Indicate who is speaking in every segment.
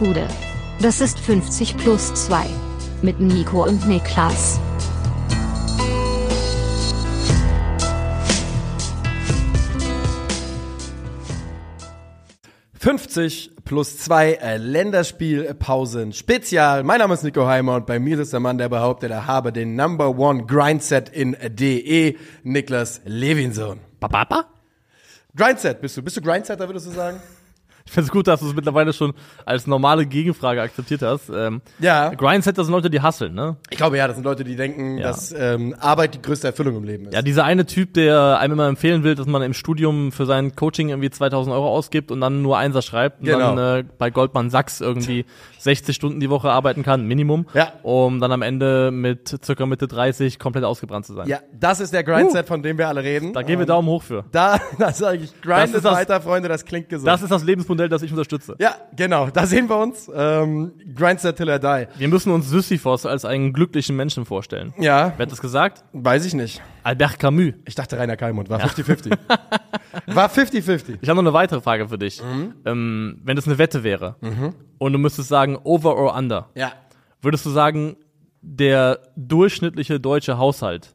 Speaker 1: Gude. Das ist 50 plus 2. Mit Nico und Niklas.
Speaker 2: »50 plus 2 äh, Länderspielpausen Spezial. Mein Name ist Nico Heimer und bei mir ist der Mann, der behauptet, er habe den Number One Grindset in DE, Niklas Levinson.
Speaker 3: Papa?
Speaker 2: Grindset bist du. Bist du Grindsetter, würdest du sagen?
Speaker 3: Ich finde es gut, dass du es mittlerweile schon als normale Gegenfrage akzeptiert hast. Ähm,
Speaker 2: Ja.
Speaker 3: Grindsetter sind Leute, die hasseln, ne?
Speaker 2: Ich glaube ja, das sind Leute, die denken,
Speaker 3: Ja.
Speaker 2: dass ähm, Arbeit die größte Erfüllung im Leben ist.
Speaker 3: Ja, dieser eine Typ, der einem immer empfehlen will, dass man im Studium für sein Coaching irgendwie 2000 Euro ausgibt und dann nur Einser schreibt und
Speaker 2: Genau.
Speaker 3: dann äh, bei Goldman Sachs irgendwie 60 Stunden die Woche arbeiten kann, Minimum,
Speaker 2: Ja.
Speaker 3: um dann am Ende mit circa Mitte 30 komplett ausgebrannt zu sein.
Speaker 2: Ja, das ist der Grindset, von dem wir alle reden.
Speaker 3: Da geben wir Daumen hoch für.
Speaker 2: Da, da sage ich,
Speaker 3: Das
Speaker 2: grind
Speaker 3: ist das-
Speaker 2: weiter, Freunde, das klingt gesund.
Speaker 3: Das ist das Lebensmodell, das ich unterstütze.
Speaker 2: ja, genau, da sehen wir uns. Ähm, Grindset till er die.
Speaker 3: Wir müssen uns Sisyphos als einen glücklichen Menschen vorstellen.
Speaker 2: Ja,
Speaker 3: Wer hat das gesagt?
Speaker 2: weiß ich nicht.
Speaker 3: Albert Camus.
Speaker 2: Ich dachte Rainer Kalmund, war 50-50. war 50-50.
Speaker 3: Ich habe noch eine weitere Frage für dich.
Speaker 2: Mhm.
Speaker 3: Ähm, wenn das eine Wette wäre und du müsstest sagen over or under,
Speaker 2: Ja.
Speaker 3: würdest du sagen, der durchschnittliche deutsche Haushalt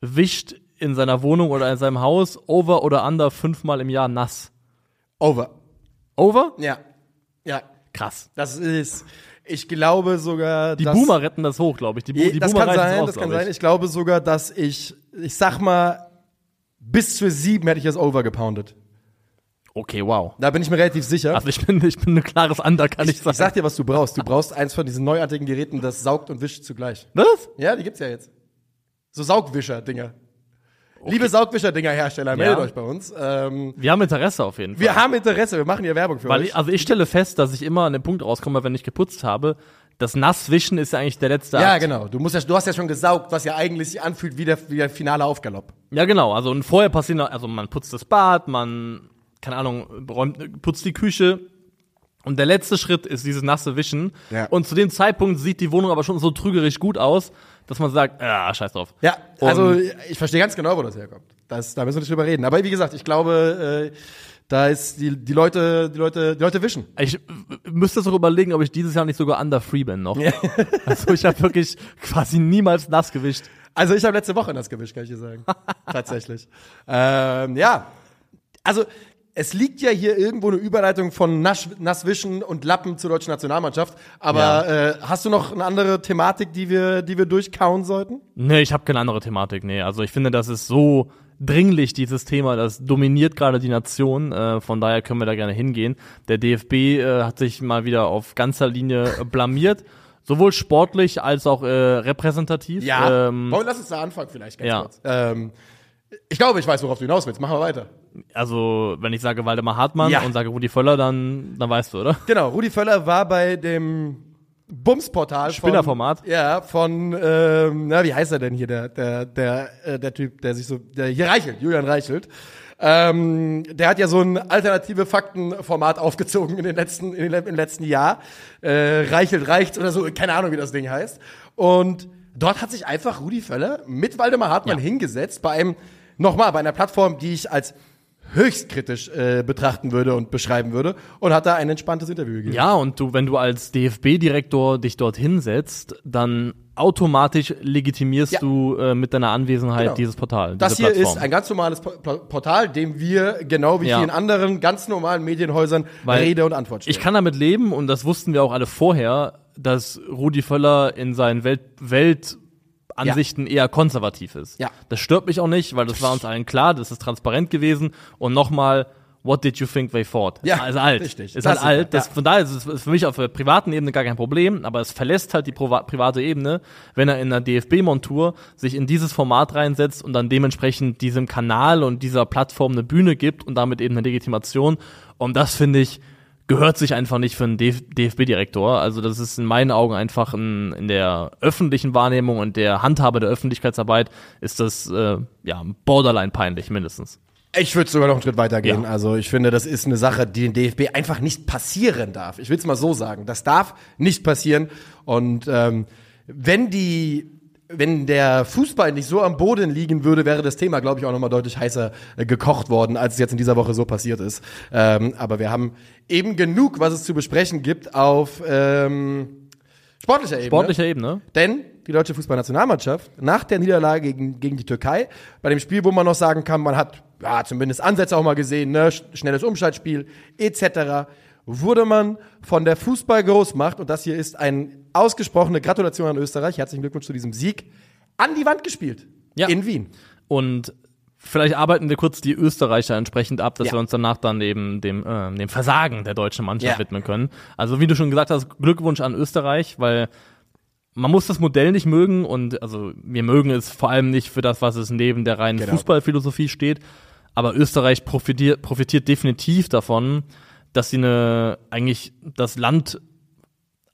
Speaker 3: wischt in seiner Wohnung oder in seinem Haus over oder under fünfmal im Jahr nass?
Speaker 2: Over.
Speaker 3: Over?
Speaker 2: Ja. Ja.
Speaker 3: Krass.
Speaker 2: Das ist, ich glaube sogar,
Speaker 3: Die
Speaker 2: dass,
Speaker 3: Boomer retten das hoch, glaube ich. Die, Bu die
Speaker 2: das
Speaker 3: Boomer
Speaker 2: kann sein,
Speaker 3: raus,
Speaker 2: das kann
Speaker 3: glaub
Speaker 2: sein.
Speaker 3: ich.
Speaker 2: Ich glaube sogar, dass ich, ich sag mal, bis zu sieben hätte ich das Over gepoundet.
Speaker 3: Okay, wow.
Speaker 2: Da bin ich mir relativ sicher.
Speaker 3: Also ich bin, ich bin ein klares Under, kann ich,
Speaker 2: ich,
Speaker 3: sagen.
Speaker 2: ich sag dir, was du brauchst. Du brauchst eins von diesen neuartigen Geräten, das saugt und wischt zugleich.
Speaker 3: Was?
Speaker 2: Ja, die gibt's ja jetzt. So Saugwischer-Dinger. Liebe Saugwischer-Dinger-Hersteller, meldet
Speaker 3: Ja.
Speaker 2: euch bei uns. Ähm,
Speaker 3: Wir haben Interesse auf jeden Fall.
Speaker 2: wir haben Interesse, wir machen hier Werbung für
Speaker 3: Weil
Speaker 2: euch.
Speaker 3: ich, also ich stelle fest, dass ich immer an den Punkt rauskomme, wenn ich geputzt habe. Das Nasswischen ist ja eigentlich der letzte
Speaker 2: ja,
Speaker 3: Akt.
Speaker 2: genau. Du, musst ja, du hast ja schon gesaugt, was ja eigentlich sich anfühlt wie der, wie der finale Aufgalopp.
Speaker 3: Ja, genau. Also und vorher passiert noch, also man putzt das Bad, man, keine Ahnung, räumt, putzt die Küche. Und der letzte Schritt ist dieses nasse Wischen.
Speaker 2: Ja.
Speaker 3: Und zu dem Zeitpunkt sieht die Wohnung aber schon so trügerisch gut aus, dass man sagt, ah, scheiß drauf.
Speaker 2: Ja,
Speaker 3: Und-
Speaker 2: also ich verstehe ganz genau, wo das herkommt. Das, da müssen wir nicht drüber reden. Aber wie gesagt, ich glaube, äh, da ist die, die Leute, die Leute, die Leute wischen.
Speaker 3: Ich müsste sogar überlegen, ob ich dieses Jahr nicht sogar under free bin noch. also ich habe wirklich quasi niemals nass gewischt.
Speaker 2: Also ich habe letzte Woche das gewischt, kann ich dir sagen. Tatsächlich. Ähm, ja. Also es liegt ja hier irgendwo eine Überleitung von Nasch, Nasswischen und Lappen zur deutschen Nationalmannschaft. Aber äh, hast du noch eine andere Thematik, die wir, die wir durchkauen sollten?
Speaker 3: Nee, ich habe keine andere Thematik. Nee, also ich finde, das ist so dringlich, dieses Thema. Das dominiert gerade die Nation. Äh, von daher können wir da gerne hingehen. Der DFB äh, hat sich mal wieder auf ganzer Linie äh, blamiert. Sowohl sportlich als auch äh, repräsentativ. Ähm,
Speaker 2: Wollen, lass uns da anfangen vielleicht ganz
Speaker 3: ja.
Speaker 2: kurz. Ähm, ich glaube, ich weiß, worauf du hinaus willst. Machen wir weiter.
Speaker 3: Also, wenn ich sage Waldemar Hartmann
Speaker 2: Ja.
Speaker 3: und sage Rudi Völler, dann, dann weißt du, oder?
Speaker 2: Genau, Rudi Völler war bei dem Bumsportal von-
Speaker 3: Spinnerformat.
Speaker 2: Ja, von ähm, na, wie heißt er denn hier der der der äh, der Typ, der sich so der hier Reichelt, Julian Reichelt. Ähm, der hat ja so ein alternative Faktenformat aufgezogen in den letzten in den, im letzten Jahr. Äh, Reichelt reicht oder so, keine Ahnung, wie das Ding heißt. Und dort hat sich einfach Rudi Völler mit Waldemar Hartmann
Speaker 3: Ja.
Speaker 2: hingesetzt bei einem nochmal bei einer Plattform, die ich als höchst kritisch äh, betrachten würde und beschreiben würde und hat da ein entspanntes Interview gegeben.
Speaker 3: Ja, und du, wenn du als DFB-Direktor dich dort hinsetzt, dann automatisch legitimierst
Speaker 2: Ja.
Speaker 3: du äh, mit deiner Anwesenheit
Speaker 2: Genau.
Speaker 3: dieses Portal.
Speaker 2: Das hier
Speaker 3: Plattform.
Speaker 2: ist ein ganz normales Po- Po- Portal, dem wir genau wie
Speaker 3: Ja.
Speaker 2: vielen anderen ganz normalen Medienhäusern
Speaker 3: Weil
Speaker 2: Rede und Antwort stellen.
Speaker 3: Ich kann damit leben und das wussten wir auch alle vorher, dass Rudi Völler in seinen Welt Weltansichten eher konservativ ist.
Speaker 2: Ja.
Speaker 3: Das stört mich auch nicht, weil das war uns allen klar, das ist transparent gewesen und nochmal What did you think they thought?
Speaker 2: Ja,
Speaker 3: ist alt.
Speaker 2: richtig.
Speaker 3: Ist halt
Speaker 2: Klassiker,
Speaker 3: alt. Das,
Speaker 2: ja.
Speaker 3: Von daher ist es für mich auf der privaten Ebene gar kein Problem, aber es verlässt halt die private Ebene, wenn er in einer DFB-Montur sich in dieses Format reinsetzt und dann dementsprechend diesem Kanal und dieser Plattform eine Bühne gibt und damit eben eine Legitimation. Und das finde ich, gehört sich einfach nicht für einen DF DFB-Direktor. Also das ist in meinen Augen einfach ein, in der öffentlichen Wahrnehmung und der Handhabe der Öffentlichkeitsarbeit ist das äh, ja borderline peinlich mindestens.
Speaker 2: Ich würde sogar noch einen Schritt weiter gehen.
Speaker 3: Ja.
Speaker 2: Also ich finde, das ist eine Sache, die den DFB einfach nicht passieren darf. Ich will es mal so sagen. Das darf nicht passieren. Und ähm, wenn die wenn der Fußball nicht so am Boden liegen würde, wäre das Thema, glaube ich, auch nochmal deutlich heißer äh, gekocht worden, als es jetzt in dieser Woche so passiert ist. Ähm, aber wir haben eben genug, was es zu besprechen gibt auf ähm, sportlicher Ebene.
Speaker 3: Sportlicher Ebene.
Speaker 2: Denn die deutsche Fußballnationalmannschaft nach der Niederlage gegen, gegen die Türkei, bei dem Spiel, wo man noch sagen kann, man hat ja, zumindest Ansätze auch mal gesehen, ne? schnelles Umschaltspiel etc., wurde man von der Fußballgroßmacht, und das hier ist eine ausgesprochene Gratulation an Österreich, herzlichen Glückwunsch zu diesem Sieg, an die Wand gespielt.
Speaker 3: Ja.
Speaker 2: In Wien.
Speaker 3: Und vielleicht arbeiten wir kurz die Österreicher entsprechend ab, dass
Speaker 2: Ja.
Speaker 3: wir uns danach dann eben dem, äh, dem Versagen der deutschen Mannschaft
Speaker 2: Ja.
Speaker 3: widmen können. Also wie du schon gesagt hast, Glückwunsch an Österreich, weil man muss das Modell nicht mögen und also wir mögen es vor allem nicht für das, was es neben der reinen
Speaker 2: Genau.
Speaker 3: Fußballphilosophie steht. Aber Österreich profitiert, profitiert definitiv davon, dass sie eine eigentlich das Land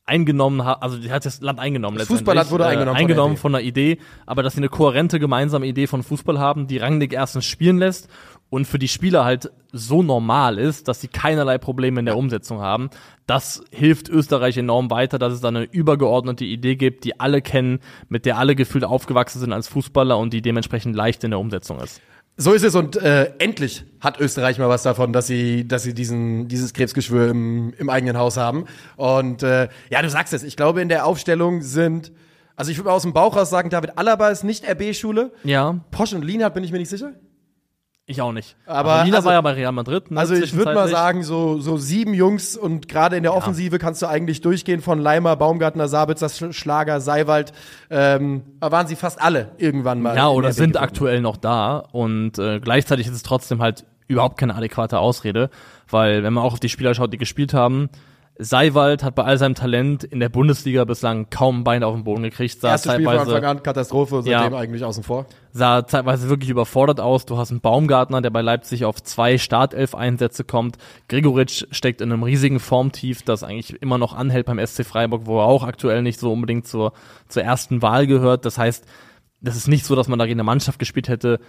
Speaker 3: eingenommen hat, also die hat das Land eingenommen
Speaker 2: Das. Fußballland wurde eingenommen von der
Speaker 3: eingenommen von einer Idee, aber dass sie eine kohärente gemeinsame Idee von Fußball haben, die Rangnick erstens spielen lässt und für die Spieler halt so normal ist, dass sie keinerlei Probleme in der Umsetzung haben. Das hilft Österreich enorm weiter, dass es da eine übergeordnete Idee gibt, die alle kennen, mit der alle gefühlt aufgewachsen sind als Fußballer und die dementsprechend leicht in der Umsetzung ist.
Speaker 2: So ist es und äh, endlich hat Österreich mal was davon, dass sie, dass sie diesen, dieses Krebsgeschwür im, im eigenen Haus haben. Und äh, ja, du sagst es, ich glaube in der Aufstellung sind, also ich würde mal aus dem Bauch raus sagen, David Alaba ist nicht RB-Schule.
Speaker 3: Ja,
Speaker 2: Posch und Lienhardt bin ich mir nicht sicher.
Speaker 3: Ich auch nicht.
Speaker 2: Aber-
Speaker 3: Lina
Speaker 2: also-
Speaker 3: war ja bei Real Madrid. Ne,
Speaker 2: Also ich würde mal sagen, so, so sieben Jungs und gerade in der Offensive kannst du eigentlich durchgehen von Leimer, Baumgartner, Sabitzer, Sch- Schlager, Seiwald. Ähm, waren sie fast alle irgendwann mal.
Speaker 3: Ja, oder sind aktuell noch da und äh, gleichzeitig ist es trotzdem halt überhaupt keine adäquate Ausrede, weil wenn man auch auf die Spieler schaut, die gespielt haben, Seiwald hat bei all seinem Talent in der Bundesliga bislang kaum ein Bein auf den Boden gekriegt, sah
Speaker 2: Erstes Spiel von Anfang an, Katastrophe, seitdem
Speaker 3: Ja.
Speaker 2: eigentlich außen vor.
Speaker 3: sah zeitweise wirklich überfordert aus. Du hast einen Baumgartner, der bei Leipzig auf zwei Startelf-Einsätze kommt. Gregoritsch steckt in einem riesigen Formtief, das eigentlich immer noch anhält beim SC Freiburg, wo er auch aktuell nicht so unbedingt zur, zur ersten Wahl gehört. Das heißt, das ist nicht so, dass man da gegen eine Mannschaft gespielt hätte,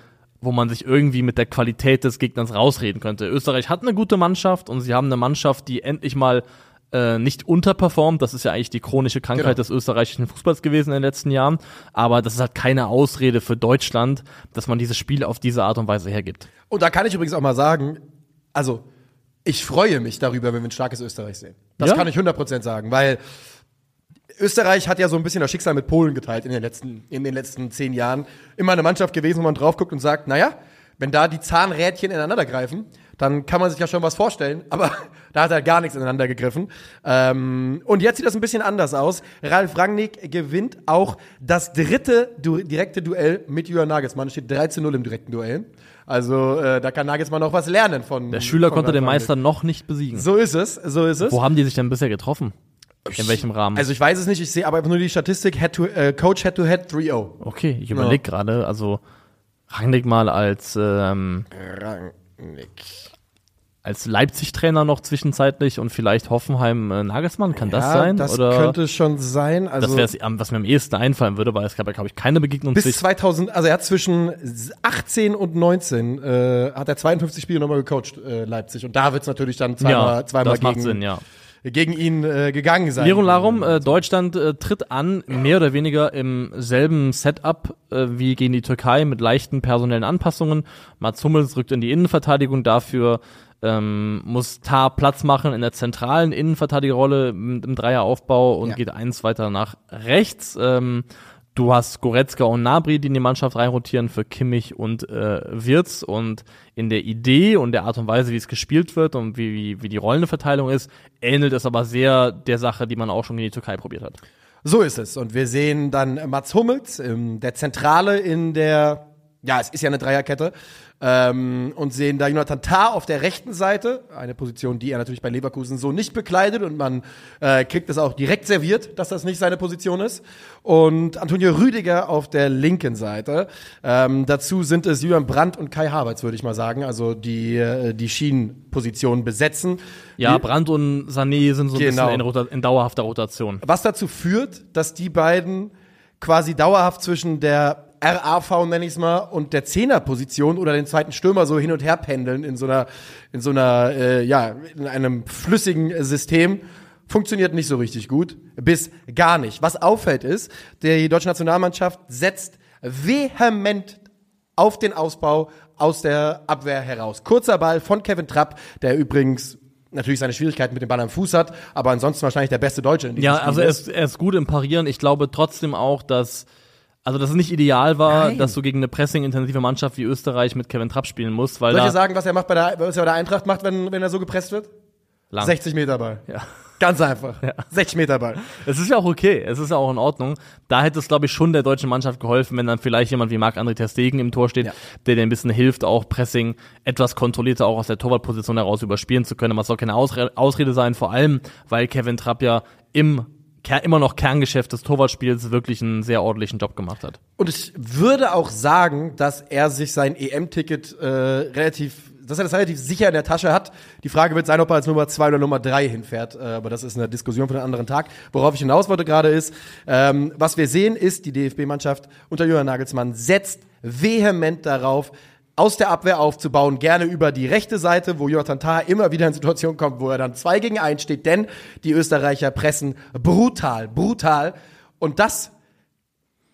Speaker 3: wo man sich irgendwie mit der Qualität des Gegners rausreden könnte. Österreich hat eine gute Mannschaft und sie haben eine Mannschaft, die endlich mal äh, nicht unterperformt. Das ist ja eigentlich die chronische Krankheit
Speaker 2: Genau.
Speaker 3: des österreichischen Fußballs gewesen in den letzten Jahren. Aber das ist halt keine Ausrede für Deutschland, dass man dieses Spiel auf diese Art und Weise hergibt.
Speaker 2: Und da kann ich übrigens auch mal sagen, also ich freue mich darüber, wenn wir ein starkes Österreich sehen. Das
Speaker 3: Ja.
Speaker 2: kann ich 100% sagen, weil Österreich hat ja so ein bisschen das Schicksal mit Polen geteilt in den letzten, in den letzten zehn Jahren. Immer eine Mannschaft gewesen, wo man drauf guckt und sagt, naja, wenn da die Zahnrädchen ineinander greifen, dann kann man sich ja schon was vorstellen, aber da hat halt gar nichts ineinander gegriffen. Ähm, und jetzt sieht das ein bisschen anders aus. Ralf Rangnick gewinnt auch das dritte du direkte Duell mit Julian Nagelsmann. Es steht 3 zu 0 im direkten Duell. Also äh, da kann Nagelsmann noch was lernen von
Speaker 3: Der Schüler
Speaker 2: von
Speaker 3: konnte den. Meister noch nicht besiegen.
Speaker 2: So ist es, so ist es.
Speaker 3: Wo haben die sich denn bisher getroffen? In welchem Rahmen?
Speaker 2: Also ich weiß es nicht, ich sehe aber einfach nur die Statistik, head to, äh, Coach Head to Head 3-0.
Speaker 3: okay, ich überlege gerade, also Rangnick mal als ähm,
Speaker 2: Rangnick.
Speaker 3: als Leipzig-Trainer noch zwischenzeitlich und vielleicht Hoffenheim äh, Nagelsmann, kann das
Speaker 2: Ja,
Speaker 3: sein?
Speaker 2: das
Speaker 3: Oder
Speaker 2: könnte schon sein. Also
Speaker 3: das wäre was mir am ehesten einfallen würde, weil es gab ja, glaube ich, keine Begegnung
Speaker 2: bis
Speaker 3: zwischen
Speaker 2: 2000, also er hat zwischen 18 und 19 äh, hat er 52 Spiele nochmal gecoacht, äh, Leipzig. Und da wird's natürlich dann zweimal,
Speaker 3: ja,
Speaker 2: zweimal
Speaker 3: das macht
Speaker 2: gegen,
Speaker 3: Sinn, ja.
Speaker 2: Gegen ihn äh, gegangen sein.
Speaker 3: Lirum Larum, äh, Deutschland äh, tritt an, mehr oder weniger im selben Setup äh, wie gegen die Türkei mit leichten personellen Anpassungen. Mats Hummels rückt in die Innenverteidigung, dafür ähm, muss Tar Platz machen in der zentralen Innenverteidigerrolle im, im Dreieraufbau und
Speaker 2: Ja.
Speaker 3: geht eins weiter nach rechts. Ähm, du hast Goretzka und Nabri, die in die Mannschaft reinrotieren für Kimmich und äh, Wirtz und in der Idee und der Art und Weise, wie es gespielt wird und wie, wie, wie die Rollenverteilung ist, ähnelt es aber sehr der Sache, die man auch schon in die Türkei probiert hat.
Speaker 2: So ist es. Und wir sehen dann Mats Hummels, ähm, der Zentrale in der, ja, es ist ja eine Dreierkette, ähm, und sehen da Jonathan Tah auf der rechten Seite, eine Position, die er natürlich bei Leverkusen so nicht bekleidet und man äh, kriegt es auch direkt serviert, dass das nicht seine Position ist. Und Antonio Rüdiger auf der linken Seite. Ähm, dazu sind es Julian Brandt und Kai Havertz, würde ich mal sagen, also die äh, die Schienenposition besetzen.
Speaker 3: Ja,
Speaker 2: Die-
Speaker 3: Brandt und Sané sind so ein
Speaker 2: Genau.
Speaker 3: bisschen in, in dauerhafter Rotation.
Speaker 2: Was dazu führt, dass die beiden quasi dauerhaft zwischen der RAV, nenne ich es mal, und der Zehnerposition oder den zweiten Stürmer so hin und her pendeln in so einer, in so einer, äh, ja, in einem flüssigen System, funktioniert nicht so richtig gut, bis gar nicht. Was auffällt ist, die deutsche Nationalmannschaft setzt vehement auf den Ausbau aus der Abwehr heraus. Kurzer Ball von Kevin Trapp, der übrigens natürlich seine Schwierigkeiten mit dem Ball am Fuß hat, aber ansonsten wahrscheinlich der beste Deutsche in diesem
Speaker 3: Ja,
Speaker 2: Spiel
Speaker 3: also er ist, er ist gut im Parieren. Ich glaube trotzdem auch, dass also dass es nicht ideal war,
Speaker 2: Nein.
Speaker 3: dass du gegen eine pressing-intensive Mannschaft wie Österreich mit Kevin Trapp spielen musst, weil
Speaker 2: Soll ich dir sagen, was er macht bei der, was er bei der Eintracht macht, wenn, wenn er so gepresst wird?
Speaker 3: lang.
Speaker 2: 60 Meter Ball.
Speaker 3: Ja.
Speaker 2: Ganz einfach. 60 Meter Ball.
Speaker 3: Es ist ja auch okay, es ist ja auch in Ordnung. Da hätte es, glaube ich, schon der deutschen Mannschaft geholfen, wenn dann vielleicht jemand wie Marc-André Ter Stegen im Tor steht,
Speaker 2: Ja.
Speaker 3: der dir ein bisschen hilft, auch Pressing etwas kontrollierter auch aus der Torwartposition heraus überspielen zu können. Aber es soll keine Ausre Ausrede sein, vor allem, weil Kevin Trapp ja im immer noch Kerngeschäft des Torwartspiels wirklich einen sehr ordentlichen Job gemacht hat.
Speaker 2: Und ich würde auch sagen, dass er sich sein EM-Ticket äh, relativ, dass er das relativ sicher in der Tasche hat. Die Frage wird sein, ob er als Nummer zwei oder Nummer drei hinfährt. Äh, aber das ist eine Diskussion für einen anderen Tag. Worauf ich hinaus wollte gerade ist, ähm, was wir sehen, ist, die DFB-Mannschaft unter Jürgen Nagelsmann setzt vehement darauf, aus der Abwehr aufzubauen, gerne über die rechte Seite, wo Jonathan Tah immer wieder in Situationen kommt, wo er dann zwei gegen eins steht, denn die Österreicher pressen brutal, brutal. Und das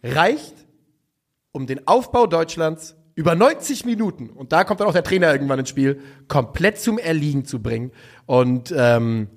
Speaker 2: reicht, um den Aufbau Deutschlands über 90 Minuten, und da kommt dann auch der Trainer irgendwann ins Spiel, komplett zum Erliegen zu bringen. Und ähm,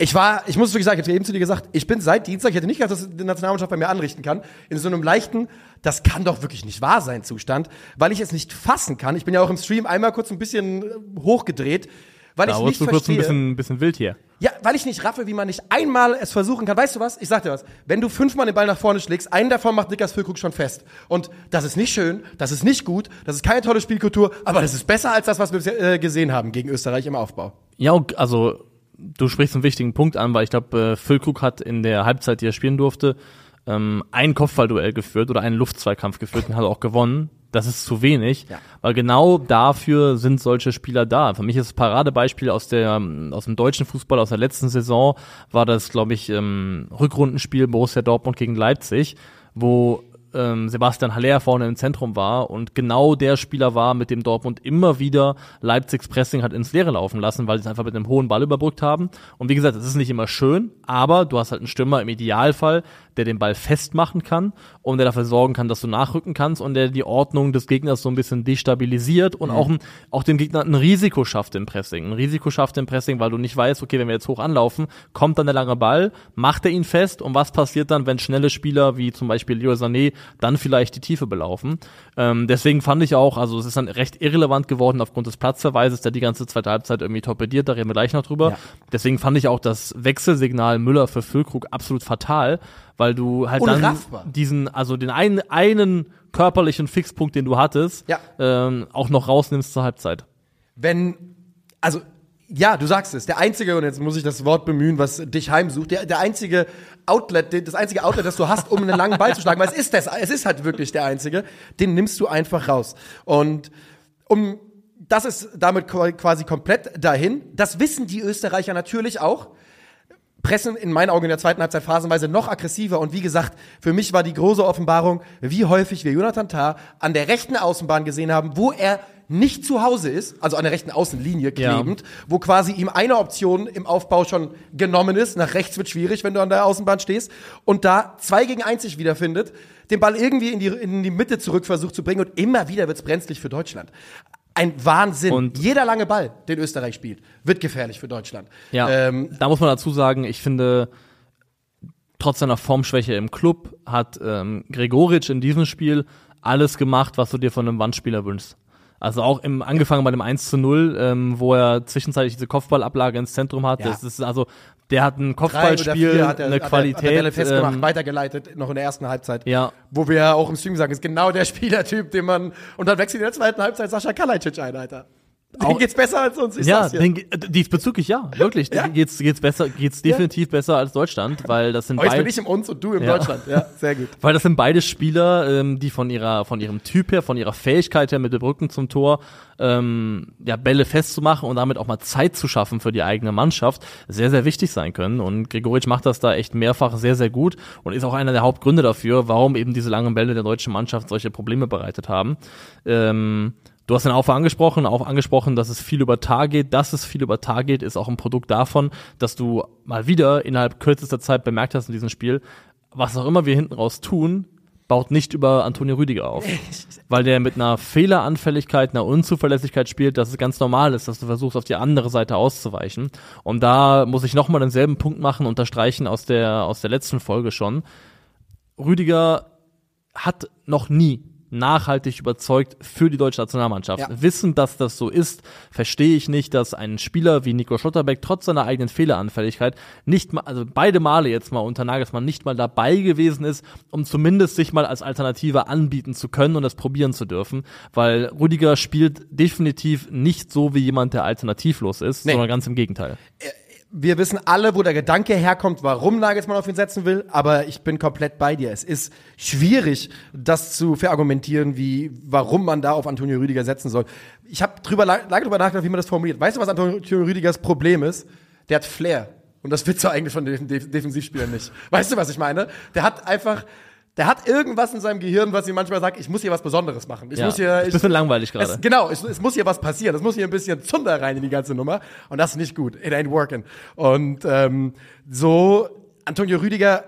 Speaker 2: ich war, ich muss wirklich sagen, ich habe eben zu dir gesagt, ich bin seit Dienstag, ich hätte nicht gedacht, dass die Nationalmannschaft bei mir anrichten kann, in so einem leichten, das kann doch wirklich nicht wahr sein Zustand, weil ich es nicht fassen kann. Ich bin ja auch im Stream einmal kurz ein bisschen äh, hochgedreht, weil
Speaker 3: Da
Speaker 2: ich nicht
Speaker 3: du kurz ein
Speaker 2: verstehe.
Speaker 3: bisschen, ein bisschen wild hier.
Speaker 2: Ja, weil ich nicht raffe, wie man nicht einmal es versuchen kann. Weißt du was? Ich sag dir was. Wenn du fünfmal den Ball nach vorne schlägst, einen davon macht Niklas Füllkrug schon fest. Und das ist nicht schön, das ist nicht gut, das ist keine tolle Spielkultur, aber das ist besser als das, was wir äh, gesehen haben gegen Österreich im Aufbau.
Speaker 3: Ja, also du sprichst einen wichtigen Punkt an, weil ich glaube, äh, Füllkrug hat in der Halbzeit, die er spielen durfte, ähm, ein Kopfballduell geführt oder einen Luftzweikampf geführt und hat auch gewonnen. Das ist zu wenig,
Speaker 2: Ja.
Speaker 3: weil genau dafür sind solche Spieler da. Für mich ist das Paradebeispiel aus der ähm, aus dem deutschen Fußball aus der letzten Saison war das, glaube ich, ähm, Rückrundenspiel Borussia Dortmund gegen Leipzig, wo ähm, Sebastian Haller vorne im Zentrum war und genau der Spieler war, mit dem Dortmund immer wieder Leipzigs Pressing hat ins Leere laufen lassen, weil sie es einfach mit einem hohen Ball überbrückt haben. Und wie gesagt, es ist nicht immer schön, aber du hast halt einen Stürmer im Idealfall, der den Ball festmachen kann und der dafür sorgen kann, dass du nachrücken kannst und der die Ordnung des Gegners so ein bisschen destabilisiert und auch, ein, auch dem Gegner ein Risiko schafft im Pressing. Ein Risiko schafft im Pressing, weil du nicht weißt, okay, wenn wir jetzt hoch anlaufen, kommt dann der lange Ball, macht er ihn fest und was passiert dann, wenn schnelle Spieler wie zum Beispiel Leo Sané dann vielleicht die Tiefe belaufen. Ähm, deswegen fand ich auch, also es ist dann recht irrelevant geworden aufgrund des Platzverweises, der die ganze zweite Halbzeit irgendwie torpediert, da reden wir gleich noch drüber.
Speaker 2: Ja.
Speaker 3: Deswegen fand ich auch das Wechselsignal Müller für Füllkrug absolut fatal, weil du halt
Speaker 2: Unraffbar.
Speaker 3: dann diesen, also den einen, einen körperlichen Fixpunkt, den du hattest,
Speaker 2: Ja.
Speaker 3: ähm, auch noch rausnimmst zur Halbzeit.
Speaker 2: Wenn, also, ja, du sagst es, der einzige, und jetzt muss ich das Wort bemühen, was dich heimsucht, der, der einzige Outlet, das einzige Outlet, das du hast, um einen langen Ball zu schlagen, weil es ist das, es ist halt wirklich der einzige, den nimmst du einfach raus. Und um, das ist damit qua- quasi komplett dahin. Das wissen die Österreicher natürlich auch pressen in meinen Augen in der zweiten Halbzeit phasenweise noch aggressiver. Und wie gesagt, für mich war die große Offenbarung, wie häufig wir Jonathan Tah an der rechten Außenbahn gesehen haben, wo er nicht zu Hause ist, also an der rechten Außenlinie
Speaker 3: Ja.
Speaker 2: klebend, wo quasi ihm eine Option im Aufbau schon genommen ist. Nach rechts wird schwierig, wenn du an der Außenbahn stehst. Und da zwei gegen eins sich wiederfindet, den Ball irgendwie in die, in die Mitte zurück versucht zu bringen und immer wieder wird's brenzlig für Deutschland. Ein Wahnsinn.
Speaker 3: Und-
Speaker 2: Jeder lange Ball, den Österreich spielt, wird gefährlich für Deutschland.
Speaker 3: Ja,
Speaker 2: Ähm,
Speaker 3: da muss man dazu sagen, ich finde, trotz seiner Formschwäche im Club hat ähm, Gregoritsch in diesem Spiel alles gemacht, was du dir von einem Wandspieler wünschst. Also auch im, angefangen bei dem 1 zu 0, ähm, wo er zwischenzeitlich diese Kopfballablage ins Zentrum hat.
Speaker 2: Ja.
Speaker 3: Das ist also, der hat ein Kopfballspiel,
Speaker 2: hat er,
Speaker 3: eine
Speaker 2: hat
Speaker 3: Qualität.
Speaker 2: Hat festgemacht,
Speaker 3: ähm,
Speaker 2: weitergeleitet, noch in der ersten Halbzeit.
Speaker 3: Ja.
Speaker 2: Wo wir ja auch im Stream sagen, ist genau der Spielertyp, den man, und dann wechselt in der zweiten Halbzeit Sascha Kalajdzic ein, Alter.
Speaker 3: Auch-
Speaker 2: geht's besser als uns, ich
Speaker 3: ja, den, äh, diesbezüglich ja, wirklich.
Speaker 2: Ja.
Speaker 3: Geht's, geht's besser, geht's definitiv besser als Deutschland, weil das sind
Speaker 2: Oh, jetzt bin
Speaker 3: beide.
Speaker 2: ich im Uns und du im
Speaker 3: Ja.
Speaker 2: Deutschland. Ja, sehr gut.
Speaker 3: Weil das sind beide Spieler, ähm, die von ihrer, von ihrem Typ her, von ihrer Fähigkeit her mit dem Rücken zum Tor, ähm, ja, Bälle festzumachen und damit auch mal Zeit zu schaffen für die eigene Mannschaft, sehr, sehr wichtig sein können. Und Gregoritsch macht das da echt mehrfach sehr, sehr gut und ist auch einer der Hauptgründe dafür, warum eben diese langen Bälle der deutschen Mannschaft solche Probleme bereitet haben. Ähm, Du hast den Aufbau angesprochen, auch angesprochen, dass es viel über Tar geht. Dass es viel über Tar geht, ist auch ein Produkt davon, dass du mal wieder innerhalb kürzester Zeit bemerkt hast in diesem Spiel, was auch immer wir hinten raus tun, baut nicht über Antonio Rüdiger auf. Weil der mit einer Fehleranfälligkeit, einer Unzuverlässigkeit spielt, dass es ganz normal ist, dass du versuchst, auf die andere Seite auszuweichen. Und da muss ich nochmal denselben Punkt machen, unterstreichen aus der, aus der letzten Folge schon. Rüdiger hat noch nie nachhaltig überzeugt für die deutsche Nationalmannschaft.
Speaker 2: Ja.
Speaker 3: Wissen, dass das so ist, verstehe ich nicht, dass ein Spieler wie Nico Schlotterbeck trotz seiner eigenen Fehleranfälligkeit nicht mal, also beide Male jetzt mal unter Nagelsmann nicht mal dabei gewesen ist, um zumindest sich mal als Alternative anbieten zu können und das probieren zu dürfen, weil Rüdiger spielt definitiv nicht so wie jemand, der alternativlos ist,
Speaker 2: Nee.
Speaker 3: sondern ganz im Gegenteil.
Speaker 2: Wir wissen alle, wo der Gedanke herkommt, warum Nagelsmann auf ihn setzen will, aber ich bin komplett bei dir. Es ist schwierig, das zu verargumentieren, wie, warum man da auf Antonio Rüdiger setzen soll. Ich habe drüber, lange drüber nachgedacht, wie man das formuliert. Weißt du, was Antonio Rüdigers Problem ist? Der hat Flair. Und das willst du eigentlich von den Def Defensivspielern nicht. Weißt du, was ich meine? Der hat einfach, der hat irgendwas in seinem Gehirn, was ihm manchmal sagt, ich muss hier was Besonderes machen. Ich
Speaker 3: Ja,
Speaker 2: muss hier,
Speaker 3: ist ein
Speaker 2: ich,
Speaker 3: bisschen langweilig gerade.
Speaker 2: genau, es, es muss hier was passieren. Es muss hier ein bisschen Zunder rein in die ganze Nummer. Und das ist nicht gut. It ain't working. Und ähm, so, Antonio Rüdiger,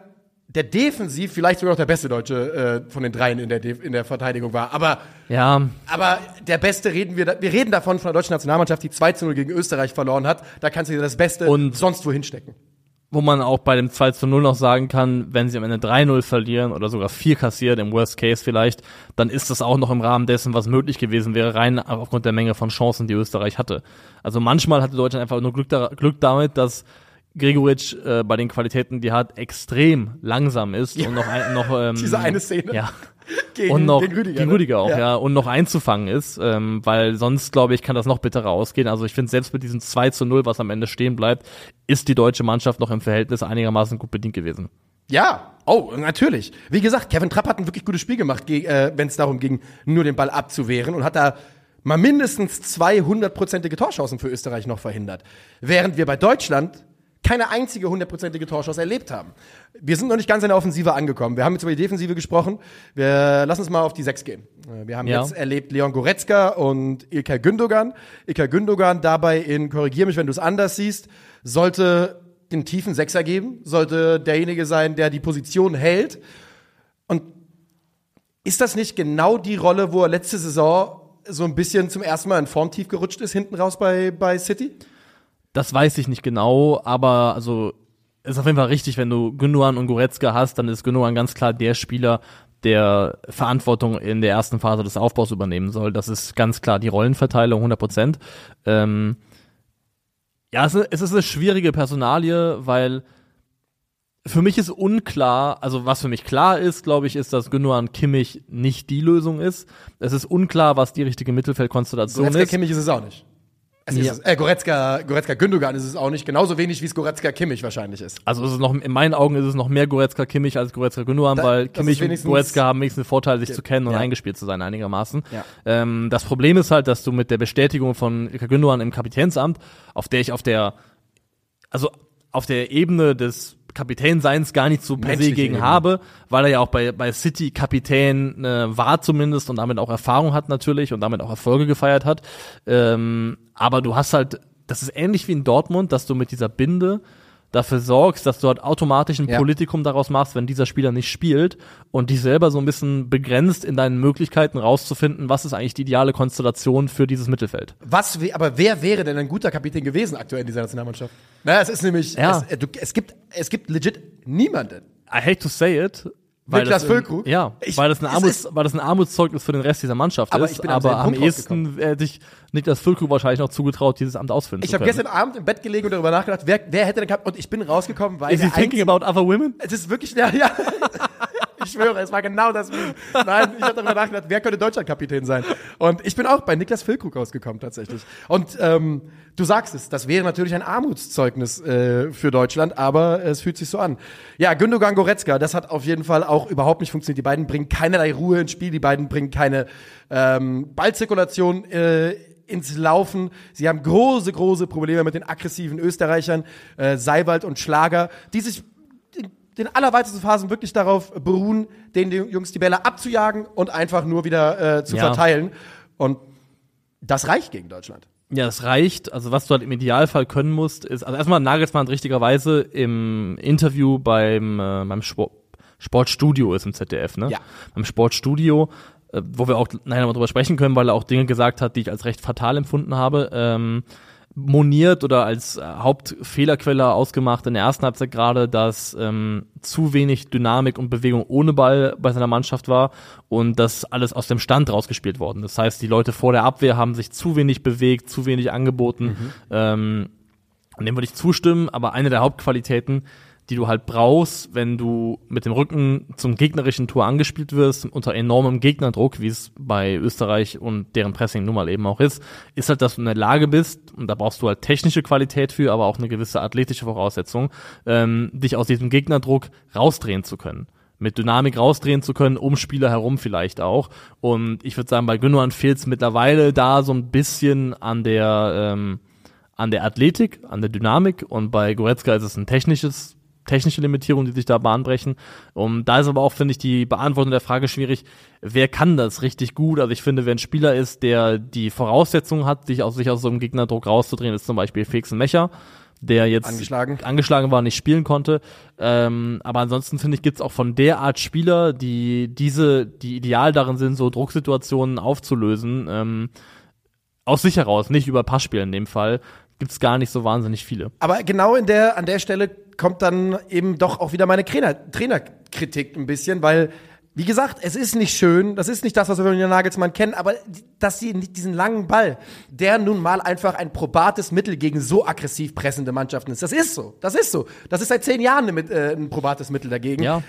Speaker 2: der defensiv vielleicht sogar noch der beste Deutsche äh, von den dreien in der, Def in der Verteidigung war. Aber,
Speaker 3: Ja,
Speaker 2: aber der Beste reden wir, wir reden davon von der deutschen Nationalmannschaft, die 2 zu 0 gegen Österreich verloren hat. Da kannst du dir das Beste
Speaker 3: Und-
Speaker 2: sonst wohin stecken.
Speaker 3: Wo man auch bei dem 2 zu 0 noch sagen kann, wenn sie am Ende 3-0 verlieren oder sogar 4 kassiert, im Worst Case vielleicht, dann ist das auch noch im Rahmen dessen, was möglich gewesen wäre, rein aufgrund der Menge von Chancen, die Österreich hatte. Also manchmal hatte Deutschland einfach nur Glück, da, Glück damit, dass Gregoritsch äh, bei den Qualitäten, die er hat, extrem langsam ist und noch ein, noch ähm,
Speaker 2: Diese eine Szene.
Speaker 3: ja
Speaker 2: Gegen,
Speaker 3: und noch
Speaker 2: gegen Rüdiger.
Speaker 3: gegen
Speaker 2: ne?
Speaker 3: Rüdiger auch, ja. und noch einzufangen ist, ähm, weil sonst, glaube ich, kann das noch bitterer ausgehen. Also ich finde, selbst mit diesem 2 zu 0, was am Ende stehen bleibt, ist die deutsche Mannschaft noch im Verhältnis einigermaßen gut bedient gewesen.
Speaker 2: Ja, oh, natürlich. Wie gesagt, Kevin Trapp hat ein wirklich gutes Spiel gemacht, ge- äh, wenn es darum ging, nur den Ball abzuwehren und hat da mal mindestens zwei hundertprozentige Torchancen für Österreich noch verhindert. Während wir bei Deutschland keine einzige hundertprozentige Torchance erlebt haben. Wir sind noch nicht ganz in der Offensive angekommen. Wir haben jetzt über die Defensive gesprochen. Wir lassen uns mal auf die Sechs gehen. Äh, Wir haben
Speaker 3: Ja.
Speaker 2: jetzt erlebt Leon Goretzka und Ilkay Gündogan. Ilkay Gündogan dabei in, korrigier mich, wenn du es anders siehst, sollte den tiefen Sechser geben, sollte derjenige sein, der die Position hält. Und ist das nicht genau die Rolle, wo er letzte Saison so ein bisschen zum ersten Mal in Formtief gerutscht ist, hinten raus bei, bei City?
Speaker 3: Das weiß ich nicht genau, aber also ist auf jeden Fall richtig, wenn du Gündogan und Goretzka hast, dann ist Gündogan ganz klar der Spieler, der Verantwortung in der ersten Phase des Aufbaus übernehmen soll. Das ist ganz klar die Rollenverteilung, 100 Prozent. Ähm, ja, es ist, eine schwierige Personalie, weil für mich ist unklar, also was für mich klar ist, glaube ich, ist, dass Gündogan Kimmich nicht die Lösung ist. Es ist unklar, was die richtige Mittelfeldkonstellation
Speaker 2: Goretzka
Speaker 3: ist.
Speaker 2: Kimmich ist es auch nicht. Es
Speaker 3: Ja.
Speaker 2: ist, es- äh, Goretzka, Goretzka Gündogan ist es auch nicht. Genauso wenig, wie es Goretzka Kimmich wahrscheinlich ist.
Speaker 3: Also es ist noch, in meinen Augen ist es noch mehr Goretzka Kimmich als Goretzka Gündogan,
Speaker 2: Da-
Speaker 3: weil Kimmich und Goretzka haben wenigstens den Vorteil, sich zu kennen und
Speaker 2: Ja.
Speaker 3: eingespielt zu sein einigermaßen.
Speaker 2: Ja.
Speaker 3: Ähm, das Problem ist halt, dass du mit der Bestätigung von Gündogan im Kapitänsamt, auf der ich auf der, also auf der Ebene des Kapitänseins gar nicht so per se gegen
Speaker 2: Ebene.
Speaker 3: habe, weil er ja auch bei, bei City Kapitän äh, war zumindest und damit auch Erfahrung hat natürlich und damit auch Erfolge gefeiert hat. Ähm, aber du hast halt, das ist ähnlich wie in Dortmund, dass du mit dieser Binde dafür sorgst, dass du halt automatisch ein
Speaker 2: Ja.
Speaker 3: Politikum daraus machst, wenn dieser Spieler nicht spielt und dich selber so ein bisschen begrenzt in deinen Möglichkeiten rauszufinden, was ist eigentlich die ideale Konstellation für dieses Mittelfeld.
Speaker 2: Was, aber wer wäre denn ein guter Kapitän gewesen aktuell in dieser Nationalmannschaft? Na, es ist nämlich,
Speaker 3: Ja.
Speaker 2: es, äh, du, es gibt, es gibt legit niemanden.
Speaker 3: I hate to say it. Weil
Speaker 2: Niklas
Speaker 3: das,
Speaker 2: Füllkrug?
Speaker 3: Ja,
Speaker 2: Ich-
Speaker 3: weil, das ein Armuts,
Speaker 2: ist-
Speaker 3: weil das ein Armutszeugnis für den Rest dieser Mannschaft
Speaker 2: Aber
Speaker 3: ist.
Speaker 2: ich bin
Speaker 3: aber am ehesten hätte ich Niklas Füllkrug wahrscheinlich noch zugetraut, dieses Amt ausfüllen
Speaker 2: Ich
Speaker 3: zu
Speaker 2: habe
Speaker 3: können.
Speaker 2: gestern Abend im Bett gelegen und darüber nachgedacht, wer, wer hätte denn gehabt, und ich bin rausgekommen, weil
Speaker 3: Is he thinking about other women?
Speaker 2: Es ist wirklich, ja, ja. Ich schwöre, es war genau das. Nein, ich habe darüber nachgedacht, wer könnte Deutschlandkapitän sein? Und ich bin auch bei Niklas Füllkrug rausgekommen, tatsächlich. Und ähm, du sagst es, das wäre natürlich ein Armutszeugnis äh, für Deutschland, aber es fühlt sich so an. Ja, Gündogan Goretzka, das hat auf jeden Fall auch überhaupt nicht funktioniert. Die beiden bringen keinerlei Ruhe ins Spiel, die beiden bringen keine ähm, Ballzirkulation äh, ins Laufen. Sie haben große, große Probleme mit den aggressiven Österreichern, äh, Seiwald und Schlager, die sich den allerweitesten Phasen wirklich darauf beruhen, den Jungs die Bälle abzujagen und einfach nur wieder äh, zu
Speaker 3: Ja.
Speaker 2: verteilen. Und Das reicht gegen Deutschland.
Speaker 3: Ja, das reicht. Also was du halt im Idealfall können musst, ist, also erstmal Nagelsmann richtigerweise im Interview beim, äh, beim Sport, Sportstudio ist im ZDF, ne?
Speaker 2: Ja.
Speaker 3: Beim Sportstudio, äh, wo wir auch nachher noch drüber sprechen können, weil er auch Dinge gesagt hat, die ich als recht fatal empfunden habe, ähm, moniert oder als äh, Hauptfehlerquelle ausgemacht in der ersten Halbzeit gerade, dass ähm, zu wenig Dynamik und Bewegung ohne Ball bei seiner Mannschaft war und dass alles aus dem Stand rausgespielt worden. Das heißt, die Leute vor der Abwehr haben sich zu wenig bewegt, zu wenig angeboten. Ähm, und dem würde ich zustimmen, aber eine der Hauptqualitäten, die du halt brauchst, wenn du mit dem Rücken zum gegnerischen Tor angespielt wirst, unter enormem Gegnerdruck, wie es bei Österreich und deren Pressing nun mal eben auch ist, ist halt, dass du in der Lage bist, und da brauchst du halt technische Qualität für, aber auch eine gewisse athletische Voraussetzung, ähm, dich aus diesem Gegnerdruck rausdrehen zu können mit Dynamik rausdrehen zu können, um Spieler herum vielleicht auch. Und ich würde sagen, bei Gündogan fehlt es mittlerweile da so ein bisschen an der ähm, an der Athletik, an der Dynamik und bei Goretzka ist es ein technisches technische Limitierung, die sich da bahnbrechen. Und da ist aber auch, finde ich, die Beantwortung der Frage schwierig, wer kann das richtig gut? Also ich finde, wer ein Spieler ist, der die Voraussetzungen hat, sich aus, sich aus so einem Gegnerdruck rauszudrehen, ist zum Beispiel Felix Mecher, der jetzt
Speaker 2: Angeschlagen.
Speaker 3: angeschlagen war, nicht spielen konnte. Ähm, aber ansonsten finde ich, gibt's auch von der Art Spieler, die diese, die ideal darin sind, so Drucksituationen aufzulösen, ähm, aus sich heraus, nicht über Passspiel in dem Fall, gibt's gar nicht so wahnsinnig viele.
Speaker 2: Aber genau in der, an der Stelle kommt dann eben doch auch wieder meine Trainer, Trainerkritik ein bisschen, weil, wie gesagt, es ist nicht schön, das ist nicht das, was wir von Julian Nagelsmann kennen, aber dass sie diesen langen Ball, der nun mal einfach ein probates Mittel gegen so aggressiv pressende Mannschaften ist. Das ist so, das ist so. Das ist seit zehn Jahren ein, mit- äh, ein probates Mittel dagegen.
Speaker 3: Ja.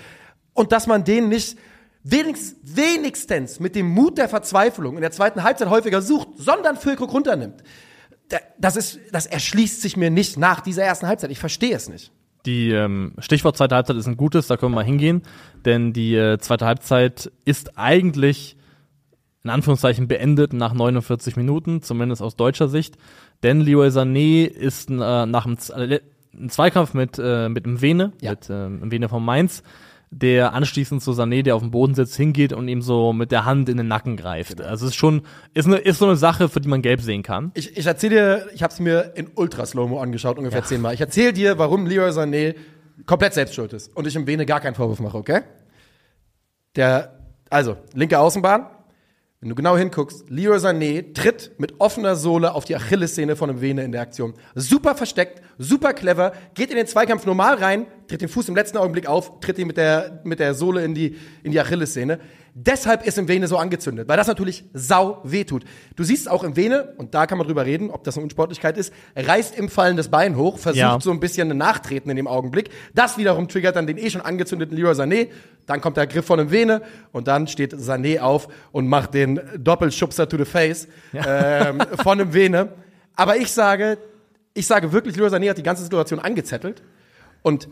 Speaker 2: Und dass man den nicht wenigstens, wenigstens mit dem Mut der Verzweiflung in der zweiten Halbzeit häufiger sucht, sondern Füllkrug runternimmt. Da- Das ist, das erschließt sich mir nicht nach dieser ersten Halbzeit. Ich verstehe es nicht.
Speaker 3: Die ähm, Stichwort zweite Halbzeit ist ein gutes, da können wir mal hingehen, denn die äh, zweite Halbzeit ist eigentlich in Anführungszeichen beendet nach 49 Minuten, zumindest aus deutscher Sicht, denn Leroy Sané ist äh, nach einem, Z- äh, Zweikampf mit äh, mit dem Vene,
Speaker 2: Ja.
Speaker 3: mit äh, dem Vene von Mainz, der anschließend zu Sané, der auf dem Boden sitzt, hingeht und ihm so mit der Hand in den Nacken greift. Also es ist schon ist eine ist so eine Sache, für die man gelb sehen kann.
Speaker 2: Ich, ich erzähle dir, ich habe es mir in ultra Slow-Mo angeschaut, ungefähr zehnmal. Ich erzähle dir, warum Leroy Sané komplett selbst schuld ist und ich im Vene gar keinen Vorwurf mache, okay? Der, also, linke Außenbahn. Wenn du genau hinguckst, Leroy Sané tritt mit offener Sohle auf die Achillessehne von einem Vene in der Aktion. Super versteckt, super clever, geht in den Zweikampf normal rein, tritt den Fuß im letzten Augenblick auf, tritt ihn mit der, mit der Sohle in die, in die Achillessehne. Deshalb ist im Vene so angezündet, weil das natürlich sau weh tut. Du siehst auch im Vene, und da kann man drüber reden, ob das eine Unsportlichkeit ist, reißt im Fallen das Bein hoch, versucht
Speaker 3: Ja.
Speaker 2: so ein bisschen ein Nachtreten in dem Augenblick. Das wiederum triggert dann den eh schon angezündeten Leroy Sané. Dann kommt der Griff von dem Vene und dann steht Sané auf und macht den Doppelschubser to the face ähm, von dem Vene. Aber ich sage, ich sage wirklich, Leroy Sané hat die ganze Situation angezettelt und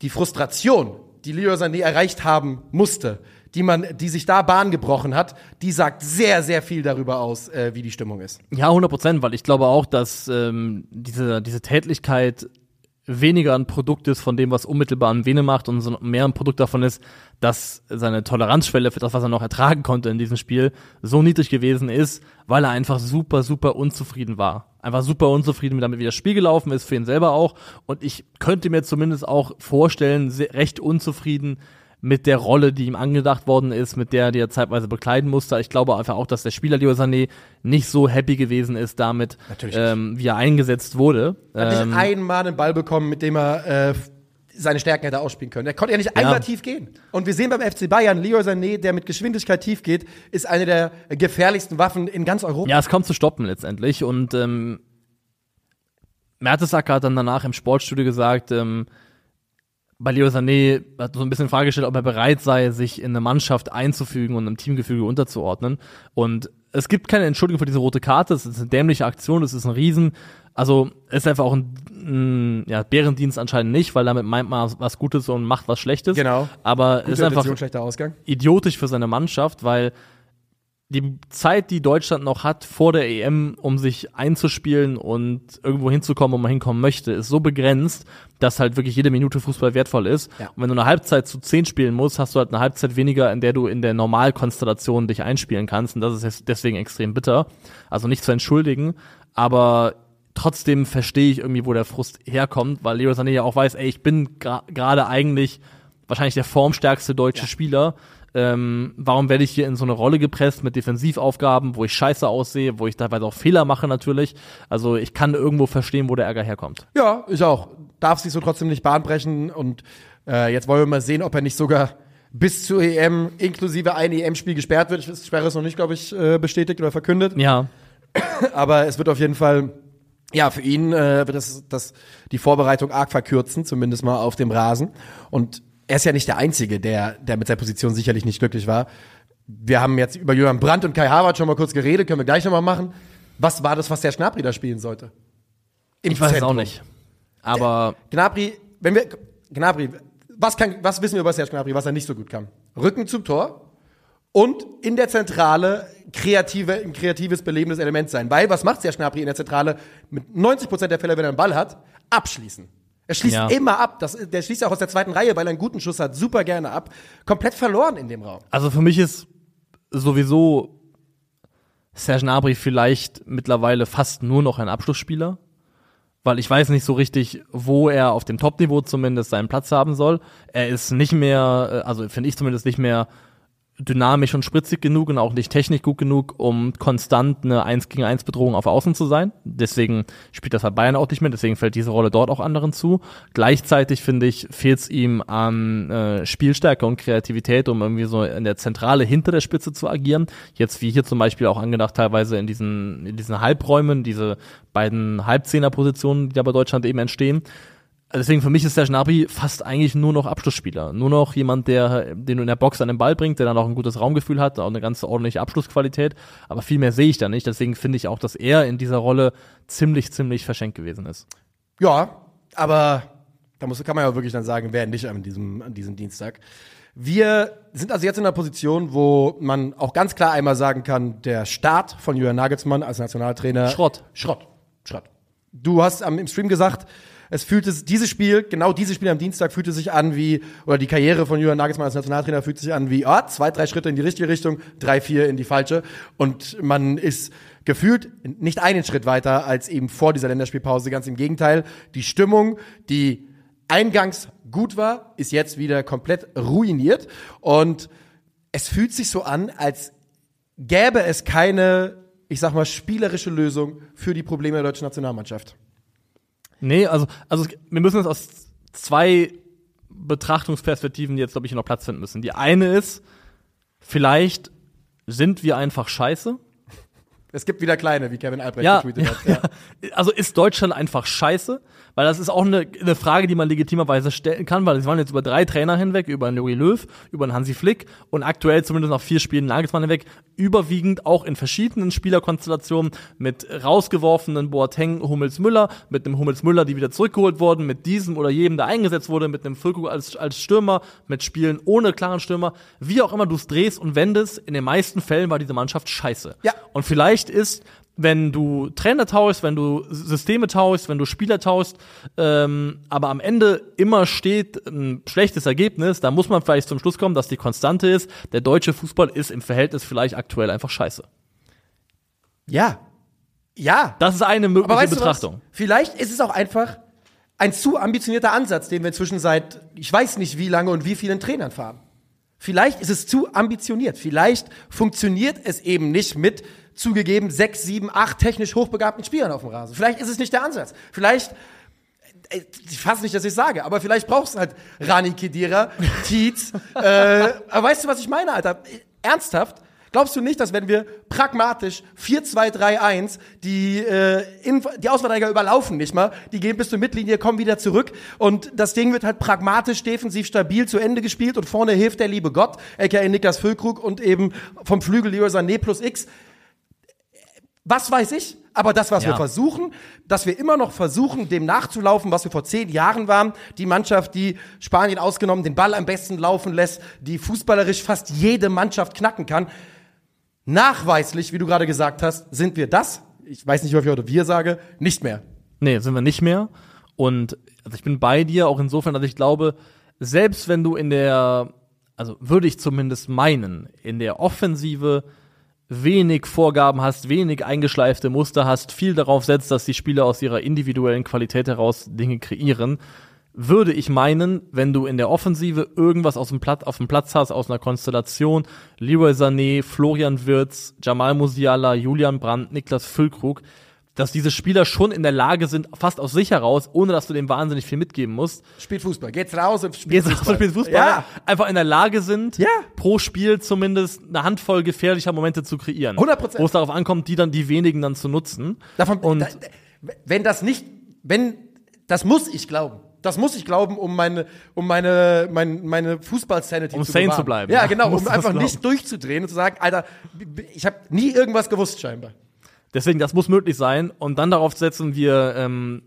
Speaker 2: die Frustration, die Leroy Sané erreicht haben musste, die man, die sich da Bahn gebrochen hat, die sagt sehr, sehr viel darüber aus, äh, wie die Stimmung ist.
Speaker 3: Ja, 100 Prozent, weil ich glaube auch, dass ähm, diese, diese Tätlichkeit weniger ein Produkt ist von dem, was unmittelbar an Vene macht und mehr ein Produkt davon ist, dass seine Toleranzschwelle für das, was er noch ertragen konnte in diesem Spiel, so niedrig gewesen ist, weil er einfach super, super unzufrieden war. Einfach super unzufrieden damit, wie das Spiel gelaufen ist, für ihn selber auch. Und ich könnte mir zumindest auch vorstellen, recht unzufrieden mit der Rolle, die ihm angedacht worden ist, mit der, die er zeitweise bekleiden musste. Ich glaube einfach auch, dass der Spieler Leo Sané nicht so happy gewesen ist damit, ähm, wie er eingesetzt wurde.
Speaker 2: Er hat
Speaker 3: Ähm,
Speaker 2: nicht einmal einen Ball bekommen, mit dem er äh, seine Stärken hätte ausspielen können. Er konnte ja nicht einmal tief gehen. Und wir sehen beim FC Bayern, Leroy Sané, der mit Geschwindigkeit tief geht, ist eine der gefährlichsten Waffen in ganz Europa.
Speaker 3: Ja, es kommt zu stoppen letztendlich. Und ähm, Mertesacker hat dann danach im Sportstudio gesagt, ähm, bei Leo Sané hat so ein bisschen Frage gestellt, ob er bereit sei, sich in eine Mannschaft einzufügen und einem Teamgefüge unterzuordnen. Und es gibt keine Entschuldigung für diese rote Karte. Es ist eine dämliche Aktion, es ist ein Riesen. Also es ist einfach auch ein, ein ja, Bärendienst anscheinend nicht, weil damit meint man was Gutes und macht was Schlechtes.
Speaker 2: Genau.
Speaker 3: Aber es ist
Speaker 2: Gute
Speaker 3: einfach
Speaker 2: Intention, schlechter Ausgang.
Speaker 3: idiotisch für seine Mannschaft, weil die Zeit, die Deutschland noch hat vor der EM, um sich einzuspielen und irgendwo hinzukommen, wo man hinkommen möchte, ist so begrenzt, dass halt wirklich jede Minute Fußball wertvoll ist.
Speaker 2: Ja.
Speaker 3: Und wenn du eine Halbzeit zu zehn spielen musst, hast du halt eine Halbzeit weniger, in der du in der Normalkonstellation dich einspielen kannst. Und das ist deswegen extrem bitter. Also nicht zu entschuldigen, aber trotzdem verstehe ich irgendwie, wo der Frust herkommt, weil Leo Sané ja auch weiß, ey, ich bin gerade eigentlich wahrscheinlich der formstärkste deutsche
Speaker 2: Ja.
Speaker 3: Spieler. Ähm, warum werde ich hier in so eine Rolle gepresst mit Defensivaufgaben, wo ich scheiße aussehe, wo ich teilweise auch Fehler mache natürlich. Also ich kann irgendwo verstehen, wo der Ärger herkommt.
Speaker 2: Ja, ich auch. Darf sich so trotzdem nicht Bahn brechen und äh, jetzt wollen wir mal sehen, ob er nicht sogar bis zur EM inklusive ein EM-Spiel gesperrt wird. Ich Sperre ist noch nicht, glaube ich, äh, bestätigt oder verkündet.
Speaker 3: Ja,
Speaker 2: Aber es wird auf jeden Fall, ja, für ihn äh, wird das, das die Vorbereitung arg verkürzen, zumindest mal auf dem Rasen. Und er ist ja nicht der Einzige, der, der mit seiner Position sicherlich nicht glücklich war. Wir haben jetzt über Jürgen Brandt und Kai Havertz schon mal kurz geredet, können wir gleich nochmal machen. Was war das, was der Schnabri da spielen sollte? Im
Speaker 3: ich weiß es auch
Speaker 2: Zentrum.
Speaker 3: nicht. Aber
Speaker 2: Gnabry, wenn wir, Gnabry, was kann, was wissen wir über Serge Gnabry, was er nicht so gut kann? Rücken zum Tor und in der Zentrale kreative, ein kreatives, belebendes Element sein. Weil, was macht Serge Gnabry in der Zentrale? Mit 90 Prozent der Fälle, wenn er einen Ball hat, abschließen. Er schließt
Speaker 3: Ja.
Speaker 2: immer ab. Das, der schließt auch aus der zweiten Reihe, weil er einen guten Schuss hat, super gerne ab. Komplett verloren in dem Raum.
Speaker 3: Also für mich ist sowieso Serge Gnabry vielleicht mittlerweile fast nur noch ein Abschlussspieler, weil ich weiß nicht so richtig, wo er auf dem Topniveau zumindest seinen Platz haben soll. Er ist nicht mehr, äh, also finde ich zumindest nicht mehr dynamisch und spritzig genug und auch nicht technisch gut genug, um konstant eine 1 gegen 1 Bedrohung auf Außen zu sein. Deswegen spielt das bei Bayern auch nicht mehr, deswegen fällt diese Rolle dort auch anderen zu. Gleichzeitig finde ich, fehlt es ihm an äh, Spielstärke und Kreativität, um irgendwie so in der Zentrale hinter der Spitze zu agieren. Jetzt wie hier zum Beispiel auch angedacht, teilweise in diesen, in diesen Halbräumen, diese beiden Halbzehner-Positionen, die da bei Deutschland eben entstehen. Deswegen für mich ist der Gnabry fast eigentlich nur noch Abschlussspieler. Nur noch jemand, der, den du in der Box an den Ball bringt, der dann auch ein gutes Raumgefühl hat, auch eine ganz ordentliche Abschlussqualität. Aber viel mehr sehe ich da nicht. Deswegen finde ich auch, dass er in dieser Rolle ziemlich, ziemlich verschenkt gewesen ist.
Speaker 2: Ja, aber da muss, kann man ja wirklich dann sagen, wer nicht an diesem, an diesem Dienstag. Wir sind also jetzt in einer Position, wo man auch ganz klar einmal sagen kann, der Start von Jürgen Nagelsmann als Nationaltrainer.
Speaker 3: Schrott.
Speaker 2: Schrott. Schrott. Du hast am, im Stream gesagt, es fühlte dieses Spiel, genau dieses Spiel am Dienstag fühlte sich an wie, oder die Karriere von Jürgen Nagelsmann als Nationaltrainer fühlt sich an wie, ah, zwei, drei Schritte in die richtige Richtung, drei, vier in die falsche. Und man ist gefühlt nicht einen Schritt weiter als eben vor dieser Länderspielpause. Ganz im Gegenteil. Die Stimmung, die eingangs gut war, ist jetzt wieder komplett ruiniert. Und es fühlt sich so an, als gäbe es keine, ich sag mal, spielerische Lösung für die Probleme der deutschen Nationalmannschaft.
Speaker 3: Nee, also, also wir müssen es aus zwei Betrachtungsperspektiven jetzt, glaube ich, noch Platz finden müssen. Die eine ist, vielleicht sind wir einfach scheiße.
Speaker 2: Es gibt wieder kleine, wie Kevin Albrecht
Speaker 3: Ja,
Speaker 2: getweetet
Speaker 3: ja,
Speaker 2: hat.
Speaker 3: ja. Also ist Deutschland einfach scheiße? Weil das ist auch eine, eine Frage, die man legitimerweise stellen kann, weil es waren jetzt über drei Trainer hinweg, über einen Jogi Löw, über einen Hansi Flick und aktuell zumindest nach vier Spielen Nagelsmann hinweg, überwiegend auch in verschiedenen Spielerkonstellationen mit rausgeworfenen Boateng, Hummels Müller, mit einem Hummels Müller, die wieder zurückgeholt wurden, mit diesem oder jedem, der eingesetzt wurde, mit einem Füllkrug als, als Stürmer, mit Spielen ohne klaren Stürmer, wie auch immer du es drehst und wendest, in den meisten Fällen war diese Mannschaft scheiße.
Speaker 2: Ja.
Speaker 3: Und vielleicht ist, wenn du Trainer tauschst, wenn du Systeme tauschst, wenn du Spieler tauschst, ähm, aber am Ende immer steht ein schlechtes Ergebnis, dann muss man vielleicht zum Schluss kommen, dass die Konstante ist, der deutsche Fußball ist im Verhältnis vielleicht aktuell einfach scheiße.
Speaker 2: Ja. Ja.
Speaker 3: Das ist eine mögliche
Speaker 2: Aber weißt du
Speaker 3: Betrachtung.
Speaker 2: was? Vielleicht ist es auch einfach ein zu ambitionierter Ansatz, den wir inzwischen seit, ich weiß nicht wie lange und wie vielen Trainern fahren. Vielleicht ist es zu ambitioniert. Vielleicht funktioniert es eben nicht mit zugegeben sechs, sieben, acht technisch hochbegabten Spielern auf dem Rasen. Vielleicht ist es nicht der Ansatz. Vielleicht, äh, ich fasse nicht, dass ich sage, aber vielleicht brauchst du halt Rani Kedira, Tietz. äh, aber weißt du, was ich meine, Alter? Ernsthaft? Glaubst du nicht, dass wenn wir pragmatisch 4-2-3-1 die, äh, die Ausverteidiger überlaufen nicht mal, die gehen bis zur Mittellinie, kommen wieder zurück und das Ding wird halt pragmatisch, defensiv stabil zu Ende gespielt und vorne hilft der liebe Gott, aka Niklas Füllkrug und eben vom Flügel Leroy Sané plus X. Was weiß ich? Aber das, was
Speaker 3: Ja.
Speaker 2: wir versuchen, dass wir immer noch versuchen, dem nachzulaufen, was wir vor zehn Jahren waren, die Mannschaft, die Spanien ausgenommen den Ball am besten laufen lässt, die fußballerisch fast jede Mannschaft knacken kann. nachweislich, wie du gerade gesagt hast, sind wir das, ich weiß nicht, wie ich heute wir sage, nicht mehr.
Speaker 3: Nee, sind wir nicht mehr. Und also ich bin bei dir auch insofern, dass ich glaube, selbst wenn du in der, also würde ich zumindest meinen, in der Offensive wenig Vorgaben hast, wenig eingeschleifte Muster hast, viel darauf setzt, dass die Spieler aus ihrer individuellen Qualität heraus Dinge kreieren, würde ich meinen, wenn du in der Offensive irgendwas aus dem Platz, auf dem Platz hast, aus einer Konstellation, Leroy Sané, Florian Wirz, Jamal Musiala, Julian Brandt, Niklas Füllkrug, dass diese Spieler schon in der Lage sind, fast aus sich heraus, ohne dass du dem wahnsinnig viel mitgeben musst,
Speaker 2: Spielt Fußball. Geht's raus und spielt
Speaker 3: jetzt
Speaker 2: Fußball.
Speaker 3: Fußball, Fußball
Speaker 2: Ja.
Speaker 3: einfach in der Lage sind,
Speaker 2: Ja.
Speaker 3: pro Spiel zumindest eine Handvoll gefährlicher Momente zu kreieren.
Speaker 2: 100%.
Speaker 3: Wo es darauf ankommt, die dann die wenigen dann zu nutzen.
Speaker 2: Davon,
Speaker 3: Und-
Speaker 2: da, wenn das nicht, wenn, das muss ich glauben. Das muss ich glauben, um meine, um meine, meine, meine Fußball-Sanity
Speaker 3: Um
Speaker 2: zu
Speaker 3: sane
Speaker 2: bewahren.
Speaker 3: zu bleiben,
Speaker 2: Ja, genau, um einfach
Speaker 3: glauben.
Speaker 2: nicht durchzudrehen und zu sagen, Alter, ich habe nie irgendwas gewusst scheinbar.
Speaker 3: Deswegen, das muss möglich sein. Und dann darauf setzen wir, ähm,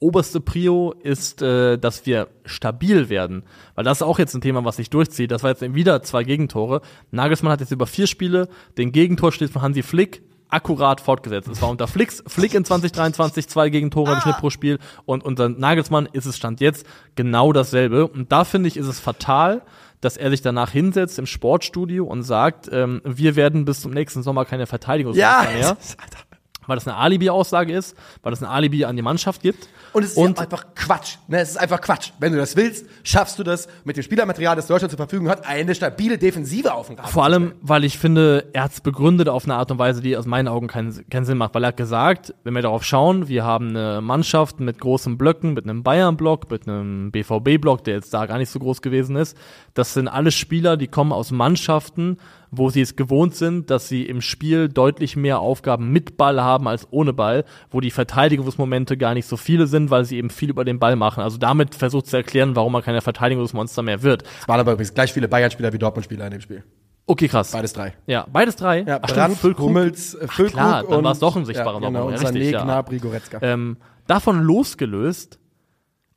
Speaker 3: oberste Prio ist, äh, dass wir stabil werden. Weil das ist auch jetzt ein Thema, was sich durchzieht. Das war jetzt wieder zwei Gegentore. Nagelsmann hat jetzt über vier Spiele den Gegentorschnitt von Hansi Flick akkurat fortgesetzt. Es war unter Flicks, Flick in 2023 zwei Gegentore im Schnitt pro Spiel und unter Nagelsmann ist es Stand jetzt genau dasselbe. Und da finde ich, ist es fatal, dass er sich danach hinsetzt im Sportstudio und sagt, ähm, wir werden bis zum nächsten Sommer keine Verteidigungsmeister mehr weil das eine Alibi-Aussage ist, weil das ein Alibi an die Mannschaft gibt.
Speaker 2: Und es ist
Speaker 3: Und-
Speaker 2: ja einfach Quatsch. Ne, es ist einfach Quatsch. Wenn du das willst, schaffst du das mit dem Spielermaterial, das Deutschland zur Verfügung hat, eine stabile Defensive auf den Rasen
Speaker 3: Vor allem, weil ich finde, er hat es begründet auf eine Art und Weise, die aus meinen Augen keinen, keinen Sinn macht. Weil er hat gesagt, wenn wir darauf schauen, wir haben eine Mannschaft mit großen Blöcken, mit einem Bayern-Block, mit einem BVB-Block, der jetzt da gar nicht so groß gewesen ist. Das sind alle Spieler, die kommen aus Mannschaften, wo sie es gewohnt sind, dass sie im Spiel deutlich mehr Aufgaben mit Ball haben als ohne Ball, wo die Verteidigungsmomente gar nicht so viele sind, weil sie eben viel über den Ball machen. Also damit versucht zu erklären, warum er keine Verteidigungsmonster mehr wird.
Speaker 2: Es waren aber übrigens gleich viele Bayern-Spieler wie Dortmund-Spieler in dem Spiel.
Speaker 3: Okay, krass.
Speaker 2: Beides drei.
Speaker 3: Ja, beides drei.
Speaker 2: Ja,
Speaker 3: Ach,
Speaker 2: Brandt,
Speaker 3: Füllkrug.
Speaker 2: Hummels, äh,
Speaker 3: Ach,
Speaker 2: Füllkrug
Speaker 3: klar, dann war es doch ein sichtbarer
Speaker 2: ja, genau,
Speaker 3: Doppel.
Speaker 2: und
Speaker 3: ja, richtig,
Speaker 2: Sané. Gnabry, Goretzka.
Speaker 3: Ähm, davon losgelöst,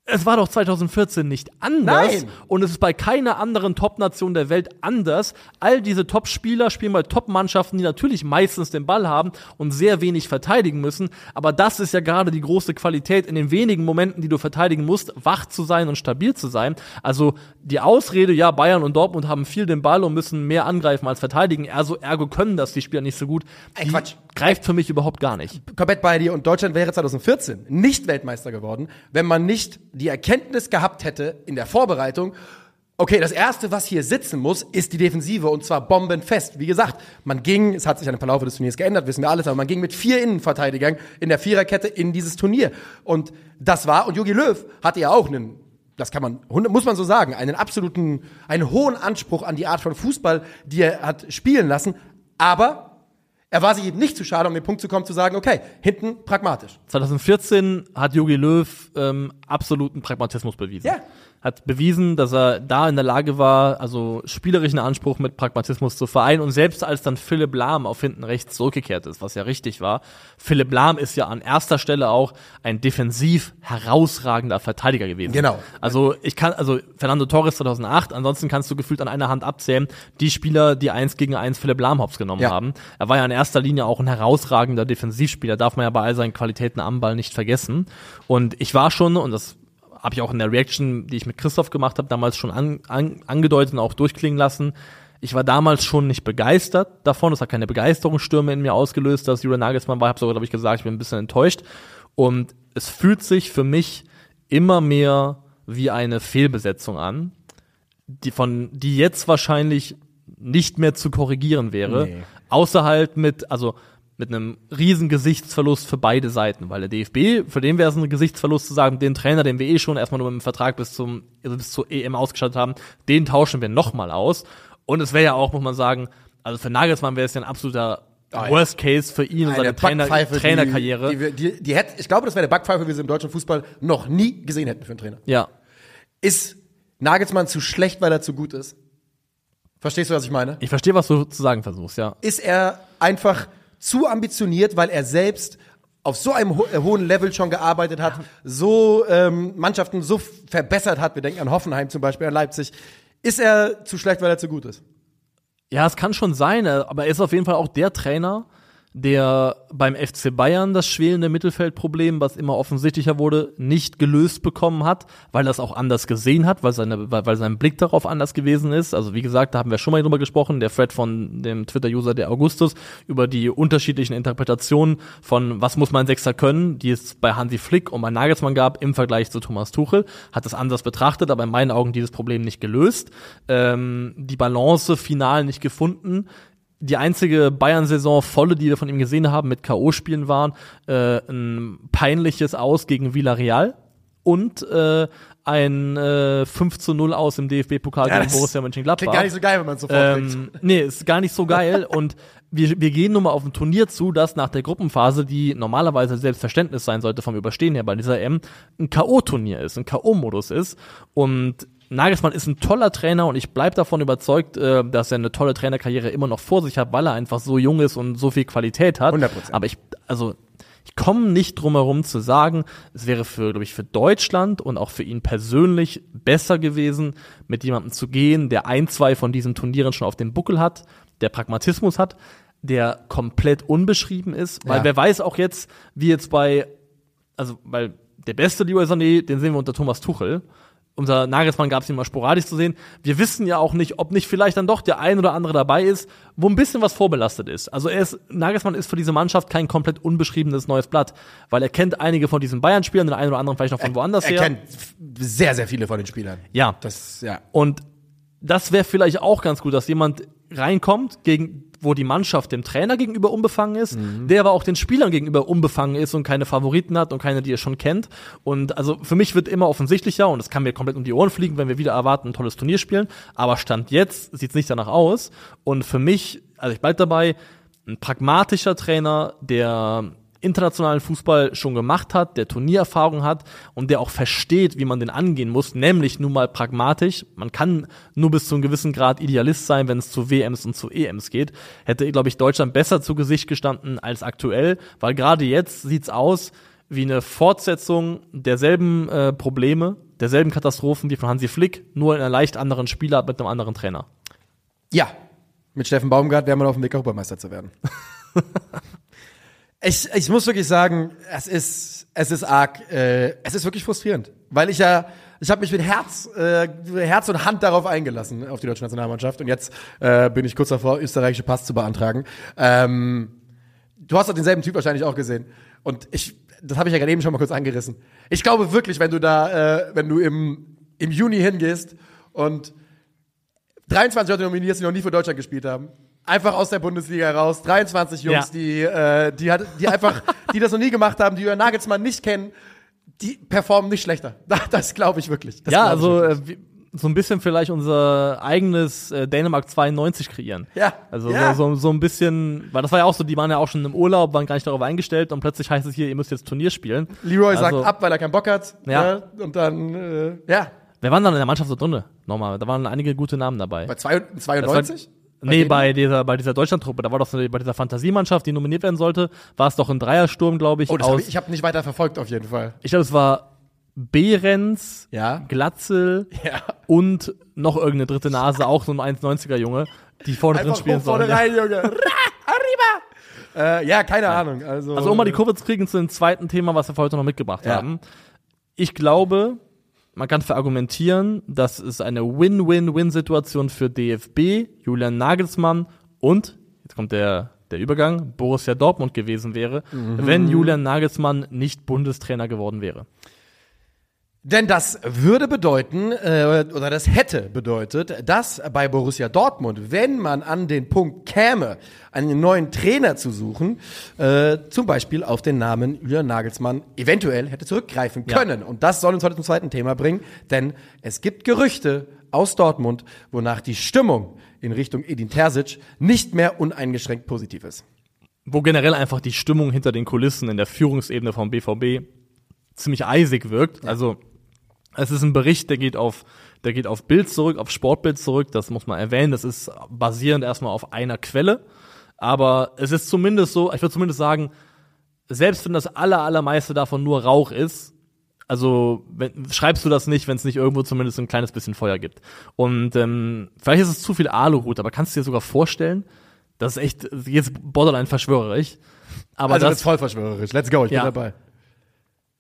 Speaker 3: es war doch 2014 nicht anders
Speaker 2: Nein.
Speaker 3: und es ist bei keiner anderen Top-Nation der Welt anders. All diese Top-Spieler spielen bei Top-Mannschaften, die natürlich meistens den Ball haben und sehr wenig verteidigen müssen. Aber das ist ja gerade die große Qualität in den wenigen Momenten, die du verteidigen musst, wach zu sein und stabil zu sein. Also die Ausrede, ja, Bayern und Dortmund haben viel den Ball und müssen mehr angreifen als verteidigen. Also ergo können das die Spieler nicht so gut.
Speaker 2: Ey, Quatsch.
Speaker 3: Greift für mich überhaupt gar nicht.
Speaker 2: komplett bei dir und Deutschland wäre 2014 nicht Weltmeister geworden, wenn man nicht die Erkenntnis gehabt hätte in der Vorbereitung, okay, das erste, was hier sitzen muss, ist die Defensive und zwar bombenfest. Wie gesagt, man ging, es hat sich an dem Verlauf des Turniers geändert, wissen wir alles, aber man ging mit vier Innenverteidigern in der Viererkette in dieses Turnier und das war und Jogi Löw hatte ja auch einen das kann man, muss man so sagen, einen absoluten, einen hohen Anspruch an die Art von Fußball, die er hat spielen lassen. Aber er war sich eben nicht zu schade, um den Punkt zu kommen, zu sagen, okay, hinten pragmatisch.
Speaker 3: 2014 hat Jogi Löw ähm, absoluten Pragmatismus bewiesen.
Speaker 2: Ja.
Speaker 3: Hat bewiesen, dass er da in der Lage war, also spielerischen Anspruch mit Pragmatismus zu vereinen. Und selbst als dann Philipp Lahm auf hinten rechts zurückgekehrt ist, was ja richtig war, Philipp Lahm ist ja an erster Stelle auch ein defensiv herausragender Verteidiger gewesen.
Speaker 2: Genau.
Speaker 3: Also ich kann, also Fernando Torres 2008, ansonsten kannst du gefühlt an einer Hand abzählen, die Spieler, die eins gegen eins Philipp Lahm hops genommen
Speaker 2: Ja.
Speaker 3: haben. Er war ja in erster Linie auch ein herausragender Defensivspieler, darf man ja bei all seinen Qualitäten am Ball nicht vergessen. Und ich war schon, und das habe ich auch in der Reaction, die ich mit Christoph gemacht habe, damals schon an, an, angedeutet und auch durchklingen lassen. Ich war damals schon nicht begeistert davon. Es hat keine Begeisterungsstürme in mir ausgelöst, dass Julian Nagelsmann war. Ich habe sogar, glaube ich, gesagt, ich bin ein bisschen enttäuscht. Und es fühlt sich für mich immer mehr wie eine Fehlbesetzung an, die von die jetzt wahrscheinlich nicht mehr zu korrigieren wäre.
Speaker 2: Nee.
Speaker 3: Außer halt mit, also mit einem riesen Gesichtsverlust für beide Seiten, weil der DFB, für den wäre es ein Gesichtsverlust zu sagen, den Trainer, den wir eh schon erstmal nur mit dem Vertrag bis zum also bis zur EM ausgestattet haben, den tauschen wir nochmal aus. Und es wäre ja auch, muss man sagen, also für Nagelsmann wäre es ja ein absoluter
Speaker 2: ja.
Speaker 3: Worst Case für ihn und seine Trainer, Trainerkarriere.
Speaker 2: Die, die, die, die hätte, ich glaube, das wäre eine Backpfeife, wie wir sie im deutschen Fußball noch nie gesehen hätten für einen Trainer.
Speaker 3: ja.
Speaker 2: Ist Nagelsmann zu schlecht, weil er zu gut ist? Verstehst du, was ich meine?
Speaker 3: Ich verstehe, was du zu sagen versuchst, ja.
Speaker 2: Ist er einfach zu ambitioniert, weil er selbst auf so einem ho äh, hohen Level schon gearbeitet hat, so ähm, Mannschaften so verbessert hat, wir denken an Hoffenheim zum Beispiel, an Leipzig, ist er zu schlecht, weil er zu gut ist?
Speaker 3: Ja, es kann schon sein, äh, aber er ist auf jeden Fall auch der Trainer, der beim FC Bayern das schwelende Mittelfeldproblem, was immer offensichtlicher wurde, nicht gelöst bekommen hat, weil er es auch anders gesehen hat, weil, seine, weil, sein Blick darauf anders gewesen ist. Also wie gesagt, da haben wir schon mal drüber gesprochen, der Thread von dem Twitter-User der Augustus über die unterschiedlichen Interpretationen von was muss mein Sechser können, die es bei Hansi Flick und bei Nagelsmann gab im Vergleich zu Thomas Tuchel, hat es anders betrachtet, aber in meinen Augen dieses Problem nicht gelöst, ähm, die Balance final nicht gefunden die einzige Bayern-Saison volle, die wir von ihm gesehen haben, mit K.O.-Spielen waren äh, ein peinliches Aus gegen Villarreal und äh, ein äh, 5 zu 0 aus im DFB-Pokal
Speaker 2: Ja,
Speaker 3: gegen Borussia Mönchengladbach.
Speaker 2: Klingt gar nicht so geil, wenn man es so vorträgt.
Speaker 3: Ähm, nee, ist gar nicht so geil. und wir, wir gehen nun mal auf ein Turnier zu, das nach der Gruppenphase, die normalerweise Selbstverständnis sein sollte vom Überstehen her bei dieser M, ein K.O.-Turnier ist, ein K.O.-Modus ist. Und Nagelsmann ist ein toller Trainer und ich bleib davon überzeugt, äh, dass er eine tolle Trainerkarriere immer noch vor sich hat, weil er einfach so jung ist und so viel Qualität hat.
Speaker 2: 100%.
Speaker 3: Aber ich, also, ich komme nicht drum herum zu sagen, es wäre für, glaube ich, für Deutschland und auch für ihn persönlich besser gewesen, mit jemandem zu gehen, der ein, zwei von diesen Turnieren schon auf dem Buckel hat, der Pragmatismus hat, der komplett unbeschrieben ist, weil
Speaker 2: Ja.
Speaker 3: wer weiß auch jetzt, wie jetzt bei, also, weil der beste Leroy Sané, den sehen wir unter Thomas Tuchel. Unser Nagelsmann gab es immer sporadisch zu sehen. Wir wissen ja auch nicht, ob nicht vielleicht dann doch der ein oder andere dabei ist, wo ein bisschen was vorbelastet ist. Also er ist, Nagelsmann ist für diese Mannschaft kein komplett unbeschriebenes neues Blatt, weil er kennt einige von diesen Bayern-Spielern, den einen oder anderen vielleicht noch von woanders
Speaker 2: er
Speaker 3: her.
Speaker 2: kennt f- sehr, sehr viele von den Spielern.
Speaker 3: Ja.
Speaker 2: Das, ja.
Speaker 3: Und das wäre vielleicht auch ganz gut, dass jemand reinkommt, gegen, wo die Mannschaft dem Trainer gegenüber unbefangen ist, der aber auch den Spielern gegenüber unbefangen ist und keine Favoriten hat und keine, die er schon kennt. Und also für mich wird immer offensichtlicher, und es kann mir komplett um die Ohren fliegen, wenn wir wieder erwarten, ein tolles Turnier spielen. Aber Stand jetzt sieht es nicht danach aus. Und für mich, also ich bleib dabei, ein pragmatischer Trainer, der internationalen Fußball schon gemacht hat, der Turniererfahrung hat und der auch versteht, wie man den angehen muss, nämlich nun mal pragmatisch. Man kann nur bis zu einem gewissen Grad Idealist sein, wenn es zu WMs und zu EMs geht. Hätte, glaube ich, Deutschland besser zu Gesicht gestanden als aktuell, weil gerade jetzt sieht's aus wie eine Fortsetzung derselben äh, Probleme, derselben Katastrophen wie von Hansi Flick, nur in einer leicht anderen Spielart mit einem anderen Trainer.
Speaker 2: Ja, mit Steffen Baumgart wäre man auf dem Weg, Europameister zu werden. ich, ich muss wirklich sagen, es ist, es ist arg, äh, es ist wirklich frustrierend, weil ich ja, ich habe mich mit Herz, äh, Herz und Hand darauf eingelassen auf die deutsche Nationalmannschaft und jetzt äh, bin ich kurz davor, österreichische Pass zu beantragen. Ähm, du hast doch denselben Typ wahrscheinlich auch gesehen und ich, das habe ich ja gerade eben schon mal kurz angerissen. Ich glaube wirklich, wenn du da, äh, wenn du im im Juni hingehst und 23 Leute nominierst, die noch nie für Deutschland gespielt haben einfach aus der Bundesliga raus. 23 Jungs,
Speaker 3: ja.
Speaker 2: die, äh, die, hat, die einfach, die das noch nie gemacht haben, die Jürgen Nagelsmann nicht kennen, die performen nicht schlechter. Das glaube ich wirklich. Das
Speaker 3: ja, also
Speaker 2: wirklich.
Speaker 3: Äh, so ein bisschen vielleicht unser eigenes äh, Dänemark 92 kreieren.
Speaker 2: Ja.
Speaker 3: Also
Speaker 2: ja.
Speaker 3: So, so ein bisschen, weil das war ja auch so, die waren ja auch schon im Urlaub, waren gar nicht darauf eingestellt und plötzlich heißt es hier, ihr müsst jetzt Turnier spielen.
Speaker 2: Leroy
Speaker 3: also,
Speaker 2: sagt ab, weil er keinen Bock hat.
Speaker 3: Ja.
Speaker 2: Ne? Und dann, äh, ja.
Speaker 3: Wer waren dann in der Mannschaft so drinne? Nochmal, da waren einige gute Namen dabei.
Speaker 2: Bei 92?
Speaker 3: Bei
Speaker 2: nee,
Speaker 3: bei dieser, bei dieser Deutschlandtruppe, da war doch so, bei dieser Fantasiemannschaft, die nominiert werden sollte, war es doch ein Dreiersturm, glaube ich.
Speaker 2: Oh, das
Speaker 3: aus, hab
Speaker 2: ich, ich habe nicht weiter verfolgt auf jeden Fall.
Speaker 3: Ich glaube, es war Behrens,
Speaker 2: ja.
Speaker 3: Glatzel
Speaker 2: ja.
Speaker 3: und noch irgendeine dritte Nase, auch so ein 1,90er Junge, die vorne
Speaker 2: Einfach drin
Speaker 3: spielen
Speaker 2: sollen. Vorne rein. Junge. Arriba! Äh, ja, keine ja. Ahnung. Also,
Speaker 3: also um mal die äh, Kurve zu kriegen zu dem zweiten Thema, was wir heute noch mitgebracht haben. Ich glaube, man kann verargumentieren, dass es eine Win-Win-Win-Situation für DFB, Julian Nagelsmann und, jetzt kommt der, der Übergang, Borussia Dortmund gewesen wäre,
Speaker 2: Mhm.
Speaker 3: wenn Julian Nagelsmann nicht Bundestrainer geworden wäre.
Speaker 2: Denn das würde bedeuten, äh, oder das hätte bedeutet, dass bei Borussia Dortmund, wenn man an den Punkt käme, einen neuen Trainer zu suchen, äh, zum Beispiel auf den Namen Julian Nagelsmann eventuell hätte zurückgreifen
Speaker 3: Ja.
Speaker 2: können. Und das soll uns heute zum zweiten Thema bringen, denn es gibt Gerüchte aus Dortmund, wonach die Stimmung in Richtung Edin Terzic nicht mehr uneingeschränkt positiv ist.
Speaker 3: Wo generell einfach die Stimmung hinter den Kulissen in der Führungsebene vom BVB ziemlich eisig wirkt. Also es ist ein Bericht, der geht auf, der geht auf Bild zurück, auf Sportbild zurück, das muss man erwähnen. Das ist basierend erstmal auf einer Quelle. Aber es ist zumindest so, ich würde zumindest sagen, selbst wenn das aller, allermeiste davon nur Rauch ist, also wenn, schreibst du das nicht, wenn es nicht irgendwo zumindest ein kleines bisschen Feuer gibt. Und ähm, vielleicht ist es zu viel Aluhut, aber kannst du dir sogar vorstellen, das ist echt jetzt borderline verschwörerisch. Aber
Speaker 2: also das ist voll verschwörerisch. Let's go, ich
Speaker 3: Ja.
Speaker 2: bin dabei.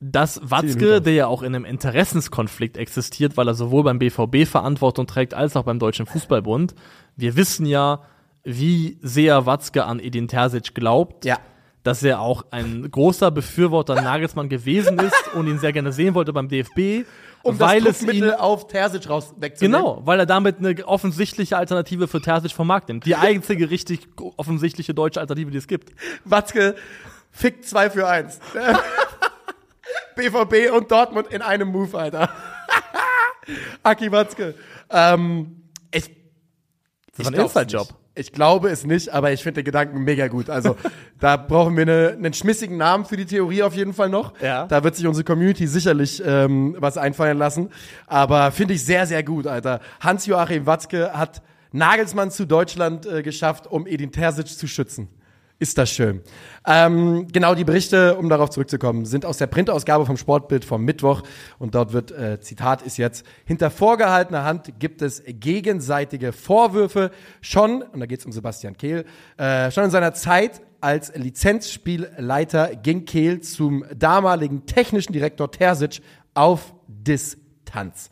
Speaker 3: Dass Watzke, der ja auch in einem Interessenskonflikt existiert, weil er sowohl beim BVB Verantwortung trägt als auch beim Deutschen Fußballbund, wir wissen ja, wie sehr Watzke an Edin Terzic glaubt.
Speaker 2: Ja.
Speaker 3: Dass er auch ein großer Befürworter Nagelsmann gewesen ist und ihn sehr gerne sehen wollte beim DFB,
Speaker 2: Um
Speaker 3: weil
Speaker 2: das
Speaker 3: es ihn
Speaker 2: auf Terzic raus wegzunehmen.
Speaker 3: Genau, weil er damit eine offensichtliche Alternative für Terzic vom Markt nimmt. Die einzige richtig offensichtliche deutsche Alternative, die es gibt.
Speaker 2: Watzke fickt 2 für 1. BVB und Dortmund in einem Move, Alter. Aki Watzke. Ähm, ich,
Speaker 3: Das war ein Inside-Job.
Speaker 2: Ich glaube es nicht, aber ich finde den Gedanken mega gut. Also da brauchen wir eine, einen schmissigen Namen für die Theorie auf jeden Fall noch.
Speaker 3: Ja.
Speaker 2: Da wird sich unsere Community sicherlich ähm, was einfallen lassen. Aber finde ich sehr, sehr gut, Alter. Hans-Joachim Watzke hat Nagelsmann zu Deutschland äh, geschafft, um Edin Terzic zu schützen. Ist das schön. Ähm, genau, die Berichte, um darauf zurückzukommen, sind aus der Printausgabe vom Sportbild vom Mittwoch. Und dort wird, äh, Zitat ist jetzt, hinter vorgehaltener Hand gibt es gegenseitige Vorwürfe. Schon, und da geht es um Sebastian Kehl, äh, schon in seiner Zeit als Lizenzspielleiter ging Kehl zum damaligen technischen Direktor Terzic auf Distanz.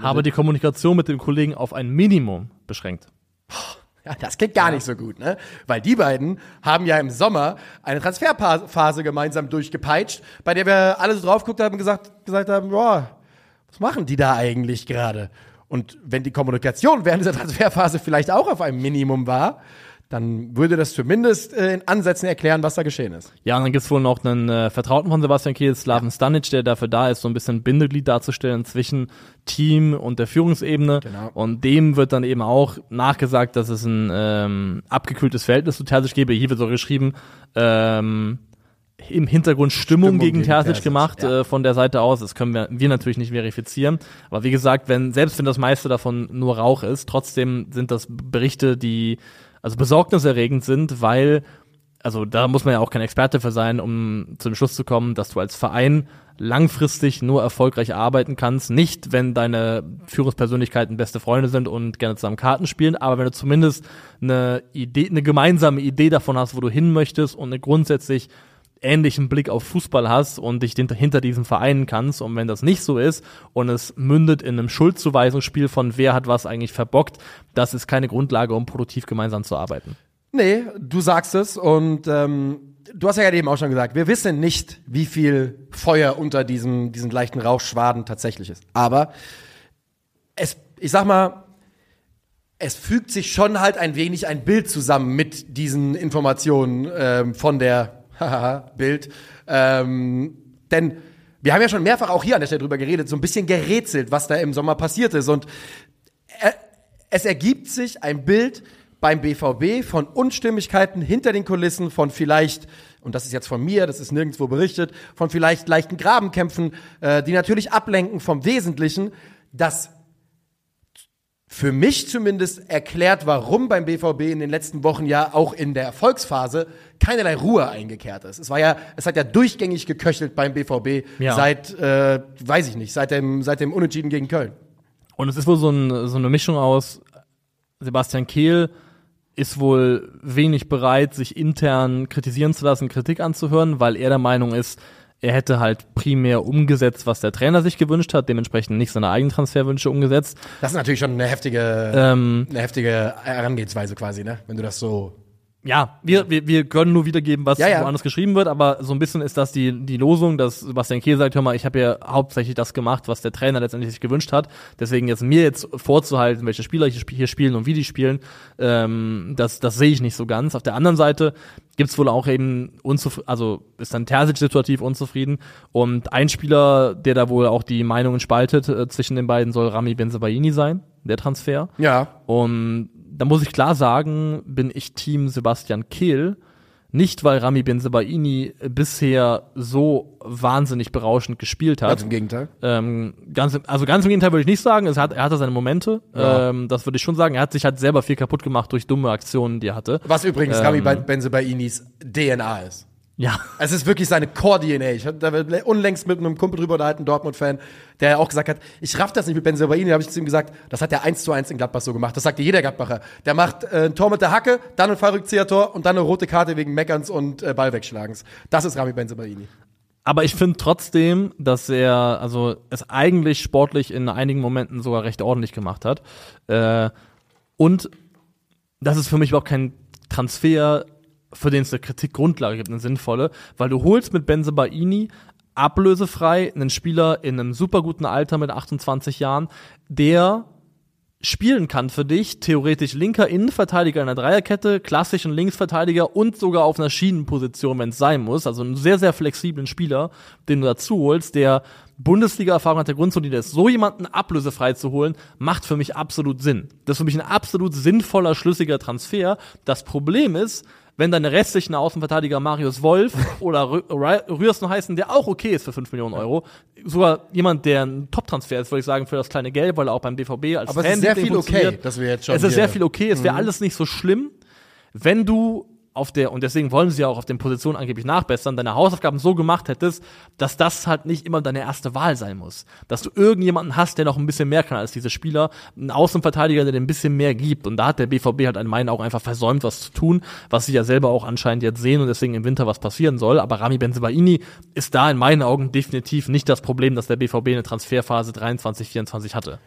Speaker 3: Habe die Kommunikation mit dem Kollegen auf ein Minimum beschränkt.
Speaker 2: Ja, das klingt gar nicht so gut, ne? Weil die beiden haben ja im Sommer eine Transferphase gemeinsam durchgepeitscht, bei der wir alle so drauf geguckt haben und gesagt, gesagt haben, boah, was machen die da eigentlich gerade? Und wenn die Kommunikation während dieser Transferphase vielleicht auch auf einem Minimum war, dann würde das zumindest äh, in Ansätzen erklären, was da geschehen ist.
Speaker 3: Ja, und dann gibt's wohl noch einen äh, Vertrauten von Sebastian Kehl, Slaven Stanic, der dafür da ist, so ein bisschen Bindeglied darzustellen zwischen Team und der Führungsebene.
Speaker 2: Genau.
Speaker 3: Und dem wird dann eben auch nachgesagt, dass es ein ähm, abgekühltes Verhältnis zu Terzic gebe. Hier wird so geschrieben, ähm, im Hintergrund Stimmung,
Speaker 2: Stimmung
Speaker 3: gegen,
Speaker 2: gegen
Speaker 3: Terzic,
Speaker 2: Terzic,
Speaker 3: gemacht
Speaker 2: ja.
Speaker 3: äh, von der Seite aus. Das können wir, wir natürlich nicht verifizieren. Aber wie gesagt, wenn selbst wenn das meiste davon nur Rauch ist, trotzdem sind das Berichte, die also besorgniserregend sind, weil also da muss man ja auch kein Experte für sein, um zum Schluss zu kommen, dass du als Verein langfristig nur erfolgreich arbeiten kannst. Nicht, wenn deine Führungspersönlichkeiten beste Freunde sind und gerne zusammen Karten spielen, aber wenn du zumindest eine Idee, eine gemeinsame Idee davon hast, wo du hin möchtest und eine grundsätzlich ähnlichen Blick auf Fußball hast und dich hinter, diesem vereinen kannst. Und wenn das nicht so ist und es mündet in einem Schuldzuweisungsspiel von wer hat was eigentlich verbockt, das ist keine Grundlage, um produktiv gemeinsam zu arbeiten.
Speaker 2: Nee, du sagst es und ähm, du hast ja gerade eben auch schon gesagt, wir wissen nicht, wie viel Feuer unter diesem, diesen leichten Rauchschwaden tatsächlich ist. Aber es, ich sag mal, es fügt sich schon halt ein wenig ein Bild zusammen mit diesen Informationen ähm, von der haha, Bild. Ähm, denn wir haben ja schon mehrfach auch hier an der Stelle drüber geredet, so ein bisschen gerätselt, was da im Sommer passiert ist. Und äh, es ergibt sich ein Bild beim BVB von Unstimmigkeiten hinter den Kulissen, von vielleicht, und das ist jetzt von mir, das ist nirgendwo berichtet, von vielleicht leichten Grabenkämpfen, äh, die natürlich ablenken vom Wesentlichen, das für mich zumindest erklärt, warum beim BVB in den letzten Wochen ja auch in der Erfolgsphase keinerlei Ruhe eingekehrt ist. Es war ja, es hat ja durchgängig geköchelt beim BVB
Speaker 3: Ja.
Speaker 2: seit, äh, weiß ich nicht, seit dem, seit dem Unentschieden gegen Köln.
Speaker 3: Und es ist wohl so, ein, so eine Mischung aus, Sebastian Kehl ist wohl wenig bereit, sich intern kritisieren zu lassen, Kritik anzuhören, weil er der Meinung ist, er hätte halt primär umgesetzt, was der Trainer sich gewünscht hat, dementsprechend nicht seine eigenen Transferwünsche umgesetzt.
Speaker 2: Das ist natürlich schon eine heftige,
Speaker 3: Ähm,
Speaker 2: eine heftige Herangehensweise quasi, ne? Wenn du das so.
Speaker 3: ja, wir, wir, wir können nur wiedergeben, was
Speaker 2: Ja, ja.
Speaker 3: woanders geschrieben wird, aber so ein bisschen ist das die, die Losung, dass Sebastian Kehl sagt, hör mal, ich habe ja hauptsächlich das gemacht, was der Trainer letztendlich sich gewünscht hat. Deswegen jetzt mir jetzt vorzuhalten, welche Spieler hier sp- hier spielen und wie die spielen, ähm, das, das sehe ich nicht so ganz. Auf der anderen Seite gibt's wohl auch eben unzufrieden, also ist dann Terzic situativ unzufrieden und ein Spieler, der da wohl auch die Meinungen spaltet äh, zwischen den beiden, soll Rami Benzebaini sein, der Transfer.
Speaker 2: Ja.
Speaker 3: Und da muss ich klar sagen, bin ich Team Sebastian Kehl. Nicht, weil Rami Benzebaini bisher so wahnsinnig berauschend gespielt hat.
Speaker 2: Ganz im Gegenteil.
Speaker 3: Ähm, ganz, also ganz im Gegenteil würde ich nicht sagen. Es hat, er hatte seine Momente.
Speaker 2: Ja.
Speaker 3: Ähm, das würde ich schon sagen. Er hat sich halt selber viel kaputt gemacht durch dumme Aktionen, die er hatte.
Speaker 2: Was übrigens
Speaker 3: Ähm,
Speaker 2: Rami Ben- Benzebainis DNA ist.
Speaker 3: Ja.
Speaker 2: Es ist wirklich seine Core-DNA. Ich habe da unlängst mit einem Kumpel drüber unterhalten, Dortmund-Fan, der auch gesagt hat, ich raff das nicht mit Benzebaini. Da habe ich zu ihm gesagt, das hat er eins zu eins in Gladbach so gemacht. Das sagt dir jeder Gladbacher. Der macht äh, ein Tor mit der Hacke, dann ein Fallrückzieher-Tor und dann eine rote Karte wegen Meckerns und äh, Ballwegschlagens. Das ist Rami Benzebaini.
Speaker 3: Aber ich finde trotzdem, dass er also es eigentlich sportlich in einigen Momenten sogar recht ordentlich gemacht hat. Äh, und das ist für mich überhaupt kein Transfer, für den es eine Kritikgrundlage gibt, eine sinnvolle, weil du holst mit Benzebaini ablösefrei einen Spieler in einem super guten Alter mit 28 Jahren, der spielen kann für dich, theoretisch linker Innenverteidiger in der Dreierkette, klassischen Linksverteidiger und sogar auf einer Schienenposition, wenn es sein muss. Also einen sehr, sehr flexiblen Spieler, den du dazu holst, der Bundesliga-Erfahrung hat, der grundsolide ist. So jemanden ablösefrei zu holen, macht für mich absolut Sinn. Das ist für mich ein absolut sinnvoller, schlüssiger Transfer. Das Problem ist, wenn deine restlichen Außenverteidiger Marius Wolf oder Rührsten heißen, der auch okay ist für 5 Millionen Euro, sogar jemand, der ein Top-Transfer ist, würde ich sagen, für das kleine Geld, weil er auch beim BVB als
Speaker 2: Aber
Speaker 3: Fan
Speaker 2: es ist sehr viel okay, dass wir jetzt schon
Speaker 3: Es ist sehr viel okay, es wäre
Speaker 2: Mhm.
Speaker 3: alles nicht so schlimm, wenn du auf der, und deswegen wollen sie ja auch auf den Positionen angeblich nachbessern, deine Hausaufgaben so gemacht hättest, dass das halt nicht immer deine erste Wahl sein muss. Dass du irgendjemanden hast, der noch ein bisschen mehr kann als diese Spieler, einen Außenverteidiger, der dir ein bisschen mehr gibt. Und da hat der BVB halt in meinen Augen einfach versäumt, was zu tun, was sie ja selber auch anscheinend jetzt sehen und deswegen im Winter was passieren soll. Aber Rami Benzebaini ist da in meinen Augen definitiv nicht das Problem, dass der BVB eine Transferphase 23, 24 hatte.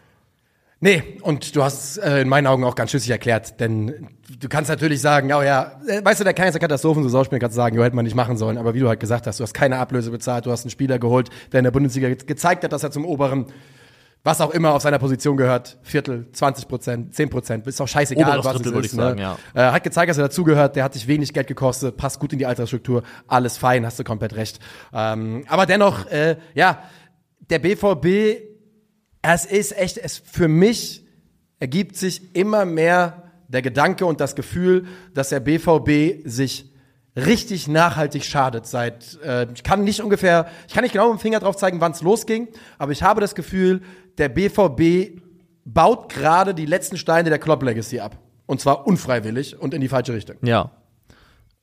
Speaker 2: Nee, und du hast es äh, in meinen Augen auch ganz schlüssig erklärt, denn du kannst natürlich sagen, oh ja, äh, weißt du, der kann jetzt eine Katastrophen so Sauspiel kannst du sagen, jo, hätte man nicht machen sollen, aber wie du halt gesagt hast, du hast keine Ablöse bezahlt, du hast einen Spieler geholt, der in der Bundesliga ge- gezeigt hat, dass er zum oberen, was auch immer auf seiner Position gehört, Viertel, 20 Prozent, 10 Prozent, ist auch scheißegal,
Speaker 3: Oberes
Speaker 2: was
Speaker 3: Drittel,
Speaker 2: es ist.
Speaker 3: ich
Speaker 2: ne?
Speaker 3: sagen, ja.
Speaker 2: Äh, hat gezeigt, dass er dazugehört, der hat dich wenig Geld gekostet, passt gut in die Altersstruktur, alles fein, hast du komplett recht. Ähm, aber dennoch, äh, ja, der BVB es ist echt, es für mich ergibt sich immer mehr der Gedanke und das Gefühl, dass der BVB sich richtig nachhaltig schadet seit äh, ich kann nicht ungefähr ich kann nicht genau mit dem Finger drauf zeigen wann es losging aber ich habe das Gefühl der BVB baut gerade die letzten Steine der Klopp Legacy ab und zwar unfreiwillig und in die falsche Richtung
Speaker 3: Ja.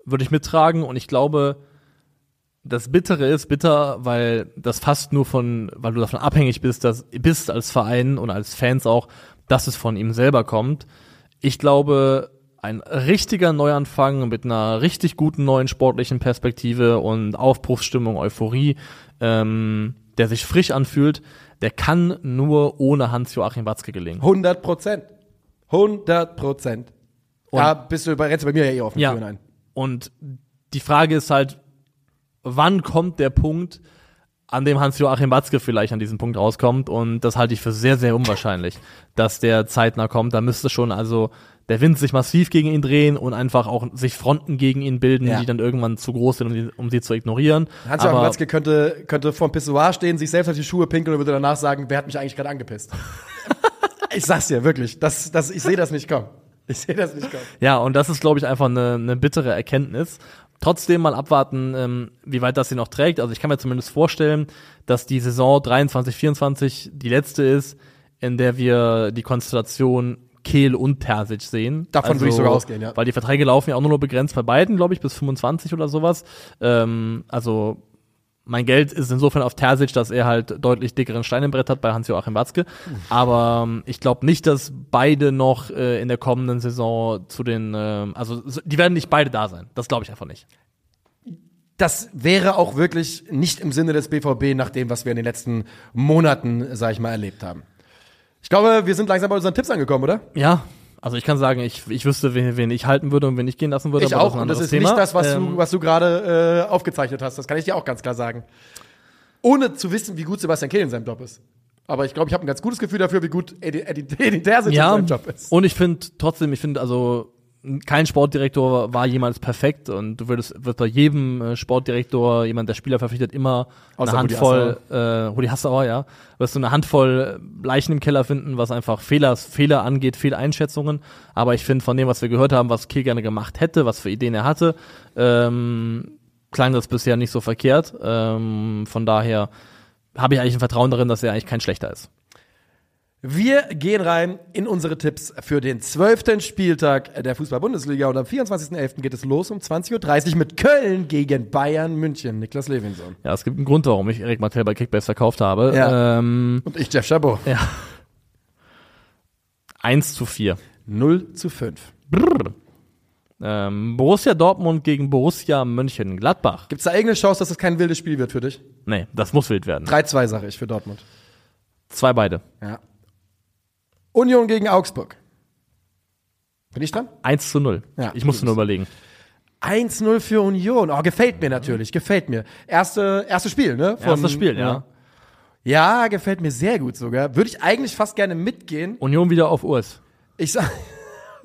Speaker 3: Würde ich mittragen und ich glaube, das Bittere ist bitter, weil das fast nur von, weil du davon abhängig bist, dass bist als Verein und als Fans auch, dass es von ihm selber kommt. Ich glaube, ein richtiger Neuanfang mit einer richtig guten neuen sportlichen Perspektive und Aufbruchsstimmung, Euphorie, ähm, der sich frisch anfühlt, der kann nur ohne Hans-Joachim Watzke gelingen.
Speaker 2: 100 Prozent 100 Prozent da bist du bei, rennst bei mir ja eh auf den
Speaker 3: Ja.
Speaker 2: Türen ein
Speaker 3: Und die Frage ist halt, wann kommt der Punkt, an dem Hans-Joachim Watzke vielleicht an diesen Punkt rauskommt? Und das halte ich für sehr, sehr unwahrscheinlich, dass der zeitnah kommt. Da müsste schon also der Wind sich massiv gegen ihn drehen und einfach auch sich Fronten gegen ihn bilden,
Speaker 2: Ja.
Speaker 3: die dann irgendwann zu groß sind, um, die, um sie zu ignorieren.
Speaker 2: Hans-Joachim Watzke könnte, könnte vorm Pissoir stehen, sich selbst auf die Schuhe pinkeln und würde danach sagen, wer hat mich eigentlich gerade angepisst? ich sag's dir, wirklich. Das, das, ich sehe das nicht kommen. Ich sehe das nicht kommen.
Speaker 3: Ja, und das ist, glaube ich, einfach eine, eine bittere Erkenntnis. Trotzdem mal abwarten, ähm, wie weit das sie noch trägt. Also ich kann mir zumindest vorstellen, dass die Saison 23, 24 die letzte ist, in der wir die Konstellation Kehl und Terzic sehen.
Speaker 2: Davon würde ich sogar ausgehen, ja.
Speaker 3: Weil die Verträge laufen ja auch nur noch begrenzt bei beiden, glaube ich, bis 25 oder sowas. Ähm, also mein Geld ist insofern auf Terzic, dass er halt deutlich dickeren Stein im Brett hat bei Hans-Joachim Watzke. Aber ähm, ich glaube nicht, dass beide noch äh, in der kommenden Saison zu den, ähm, also so- die werden nicht beide da sein. Das glaube ich einfach nicht.
Speaker 2: Das wäre auch wirklich nicht im Sinne des BVB nach dem, was wir in den letzten Monaten, sag ich mal, erlebt haben. Ich glaube, wir sind langsam bei unseren Tipps angekommen, oder?
Speaker 3: Ja, also ich kann sagen, ich, ich wüsste, wen, wen ich halten würde und wen ich gehen lassen würde.
Speaker 2: Ich
Speaker 3: aber
Speaker 2: auch.
Speaker 3: ein
Speaker 2: Und das ist nicht
Speaker 3: Thema.
Speaker 2: das, was
Speaker 3: Ähm,
Speaker 2: du, was du gerade äh, aufgezeichnet hast. Das kann ich dir auch ganz klar sagen. Ohne zu wissen, wie gut Sebastian Kehl in seinem Job ist. Aber ich glaube, ich habe ein ganz gutes Gefühl dafür, wie gut Eddie, Eddie, Eddie Terzic
Speaker 3: ja,
Speaker 2: in seinem Job ist.
Speaker 3: und ich finde trotzdem, ich finde also kein Sportdirektor war jemals perfekt und du würdest wird bei jedem äh, Sportdirektor, jemand der Spieler verpflichtet, immer
Speaker 2: Außer
Speaker 3: eine
Speaker 2: Rudi
Speaker 3: Handvoll, äh, Rudi Hassauer, ja, wirst du eine Handvoll Leichen im Keller finden, was einfach Fehler, Fehler angeht, Fehleinschätzungen. Aber ich finde von dem, was wir gehört haben, was Kiel gerne gemacht hätte, was für Ideen er hatte, ähm, klang das bisher nicht so verkehrt. Ähm, von daher habe ich eigentlich ein Vertrauen darin, dass er eigentlich kein schlechter ist.
Speaker 2: Wir gehen rein in unsere Tipps für den zwölften Spieltag der Fußball-Bundesliga und am 24.11. geht es los um 20.30 Uhr mit Köln gegen Bayern München. Niklas Levinson.
Speaker 3: Ja, es gibt einen Grund, warum ich Erik Martell bei Kickbase verkauft habe.
Speaker 2: Ja.
Speaker 3: Ähm,
Speaker 2: Und ich, Jeff Chabot.
Speaker 3: ja. 1 zu 4.
Speaker 2: 0 zu 5.
Speaker 3: Brrr. Ähm, Borussia Dortmund gegen Borussia Mönchengladbach.
Speaker 2: Gibt es da irgendeine Chance, dass es kein wildes Spiel wird für dich?
Speaker 3: Nee, das muss wild werden.
Speaker 2: 3-2 sage ich für Dortmund.
Speaker 3: Zwei beide.
Speaker 2: Ja. Union gegen Augsburg. Bin ich dran?
Speaker 3: 1 zu 0.
Speaker 2: Ja,
Speaker 3: ich musste nur überlegen.
Speaker 2: 1-0 für Union. Oh, gefällt mir natürlich, gefällt mir. Erste, erstes Spiel, ne? Von-
Speaker 3: Erstes Spiel, ja.
Speaker 2: Ja, gefällt mir sehr gut sogar. Würde ich eigentlich fast gerne mitgehen.
Speaker 3: Union wieder auf Urs.
Speaker 2: Ich sag,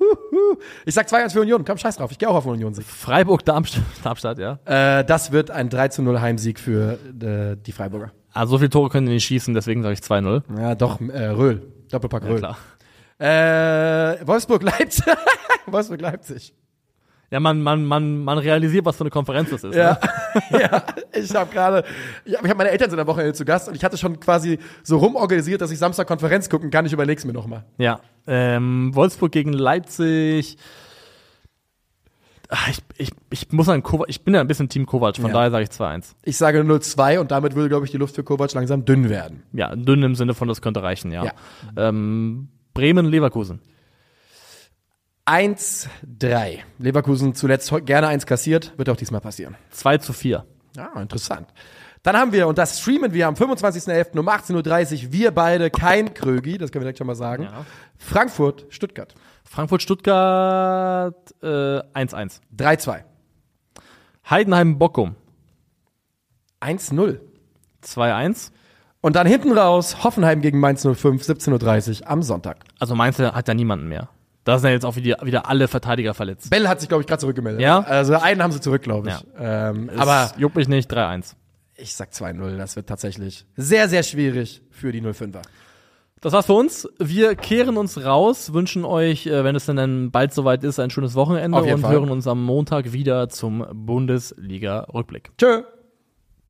Speaker 2: ich sag 2-1 für Union. Komm, scheiß drauf. Ich gehe auch auf Union. Sieg.
Speaker 3: Freiburg, Darmstadt, Darmstadt ja.
Speaker 2: Äh, das wird ein 3-0 Heimsieg für äh, die Freiburger.
Speaker 3: Also so viele Tore können die nicht schießen, deswegen sage ich 2-0.
Speaker 2: Ja, doch, äh, Röhl. Doppelpack
Speaker 3: Ja,
Speaker 2: Röhl.
Speaker 3: klar.
Speaker 2: Äh, Wolfsburg-Leipzig. Wolfsburg-Leipzig.
Speaker 3: Ja, man, man, man, man realisiert, was für eine Konferenz das ist.
Speaker 2: Ja,
Speaker 3: Ne?
Speaker 2: ja. Ich habe gerade, ich habe hab meine Eltern sind am Wochenende zu Gast und ich hatte schon quasi so rumorganisiert, dass ich Samstag Konferenz gucken kann. Ich überleg's mir nochmal.
Speaker 3: ja. Ähm, Wolfsburg gegen Leipzig. Ach, Ich, ich, ich muss an Kovac, ich bin ja ein bisschen Team Kovac, von
Speaker 2: Ja.
Speaker 3: daher sage ich 2-1.
Speaker 2: Ich sage 0-2 und damit würde, glaube ich, die Luft für Kovac langsam dünn werden.
Speaker 3: Ja, dünn im Sinne von, das könnte reichen, ja.
Speaker 2: Ja.
Speaker 3: Ähm, Bremen, Leverkusen.
Speaker 2: 1-3. Leverkusen zuletzt gerne eins kassiert, wird auch diesmal passieren.
Speaker 3: 2 zu 4.
Speaker 2: Ah, interessant. Dann haben wir, und das streamen wir am 25.11. um 18.30 Uhr, wir beide, kein Krögi, das können wir direkt schon mal sagen.
Speaker 3: Ja.
Speaker 2: Frankfurt, Stuttgart.
Speaker 3: Frankfurt, Stuttgart äh, 1-1.
Speaker 2: 3-2.
Speaker 3: Heidenheim, Bockum
Speaker 2: 1-0.
Speaker 3: 2-1.
Speaker 2: Und dann hinten raus, Hoffenheim gegen Mainz 05, 17.30 Uhr am Sonntag.
Speaker 3: Also Mainz hat ja niemanden mehr. Da sind ja jetzt auch wieder, wieder alle Verteidiger verletzt.
Speaker 2: Bell hat sich, glaube ich, gerade zurückgemeldet.
Speaker 3: Ja?
Speaker 2: Also einen haben sie zurück, glaube ich. Ähm, aber
Speaker 3: juckt mich nicht, 3-1.
Speaker 2: ich sag 2-0. Das wird tatsächlich sehr, sehr schwierig für die 05er.
Speaker 3: Das war's für uns. Wir kehren uns raus, wünschen euch, äh, wenn es denn dann bald soweit ist, ein schönes Wochenende und
Speaker 2: Fall.
Speaker 3: hören uns am Montag wieder zum Bundesliga-Rückblick.
Speaker 2: Tschö.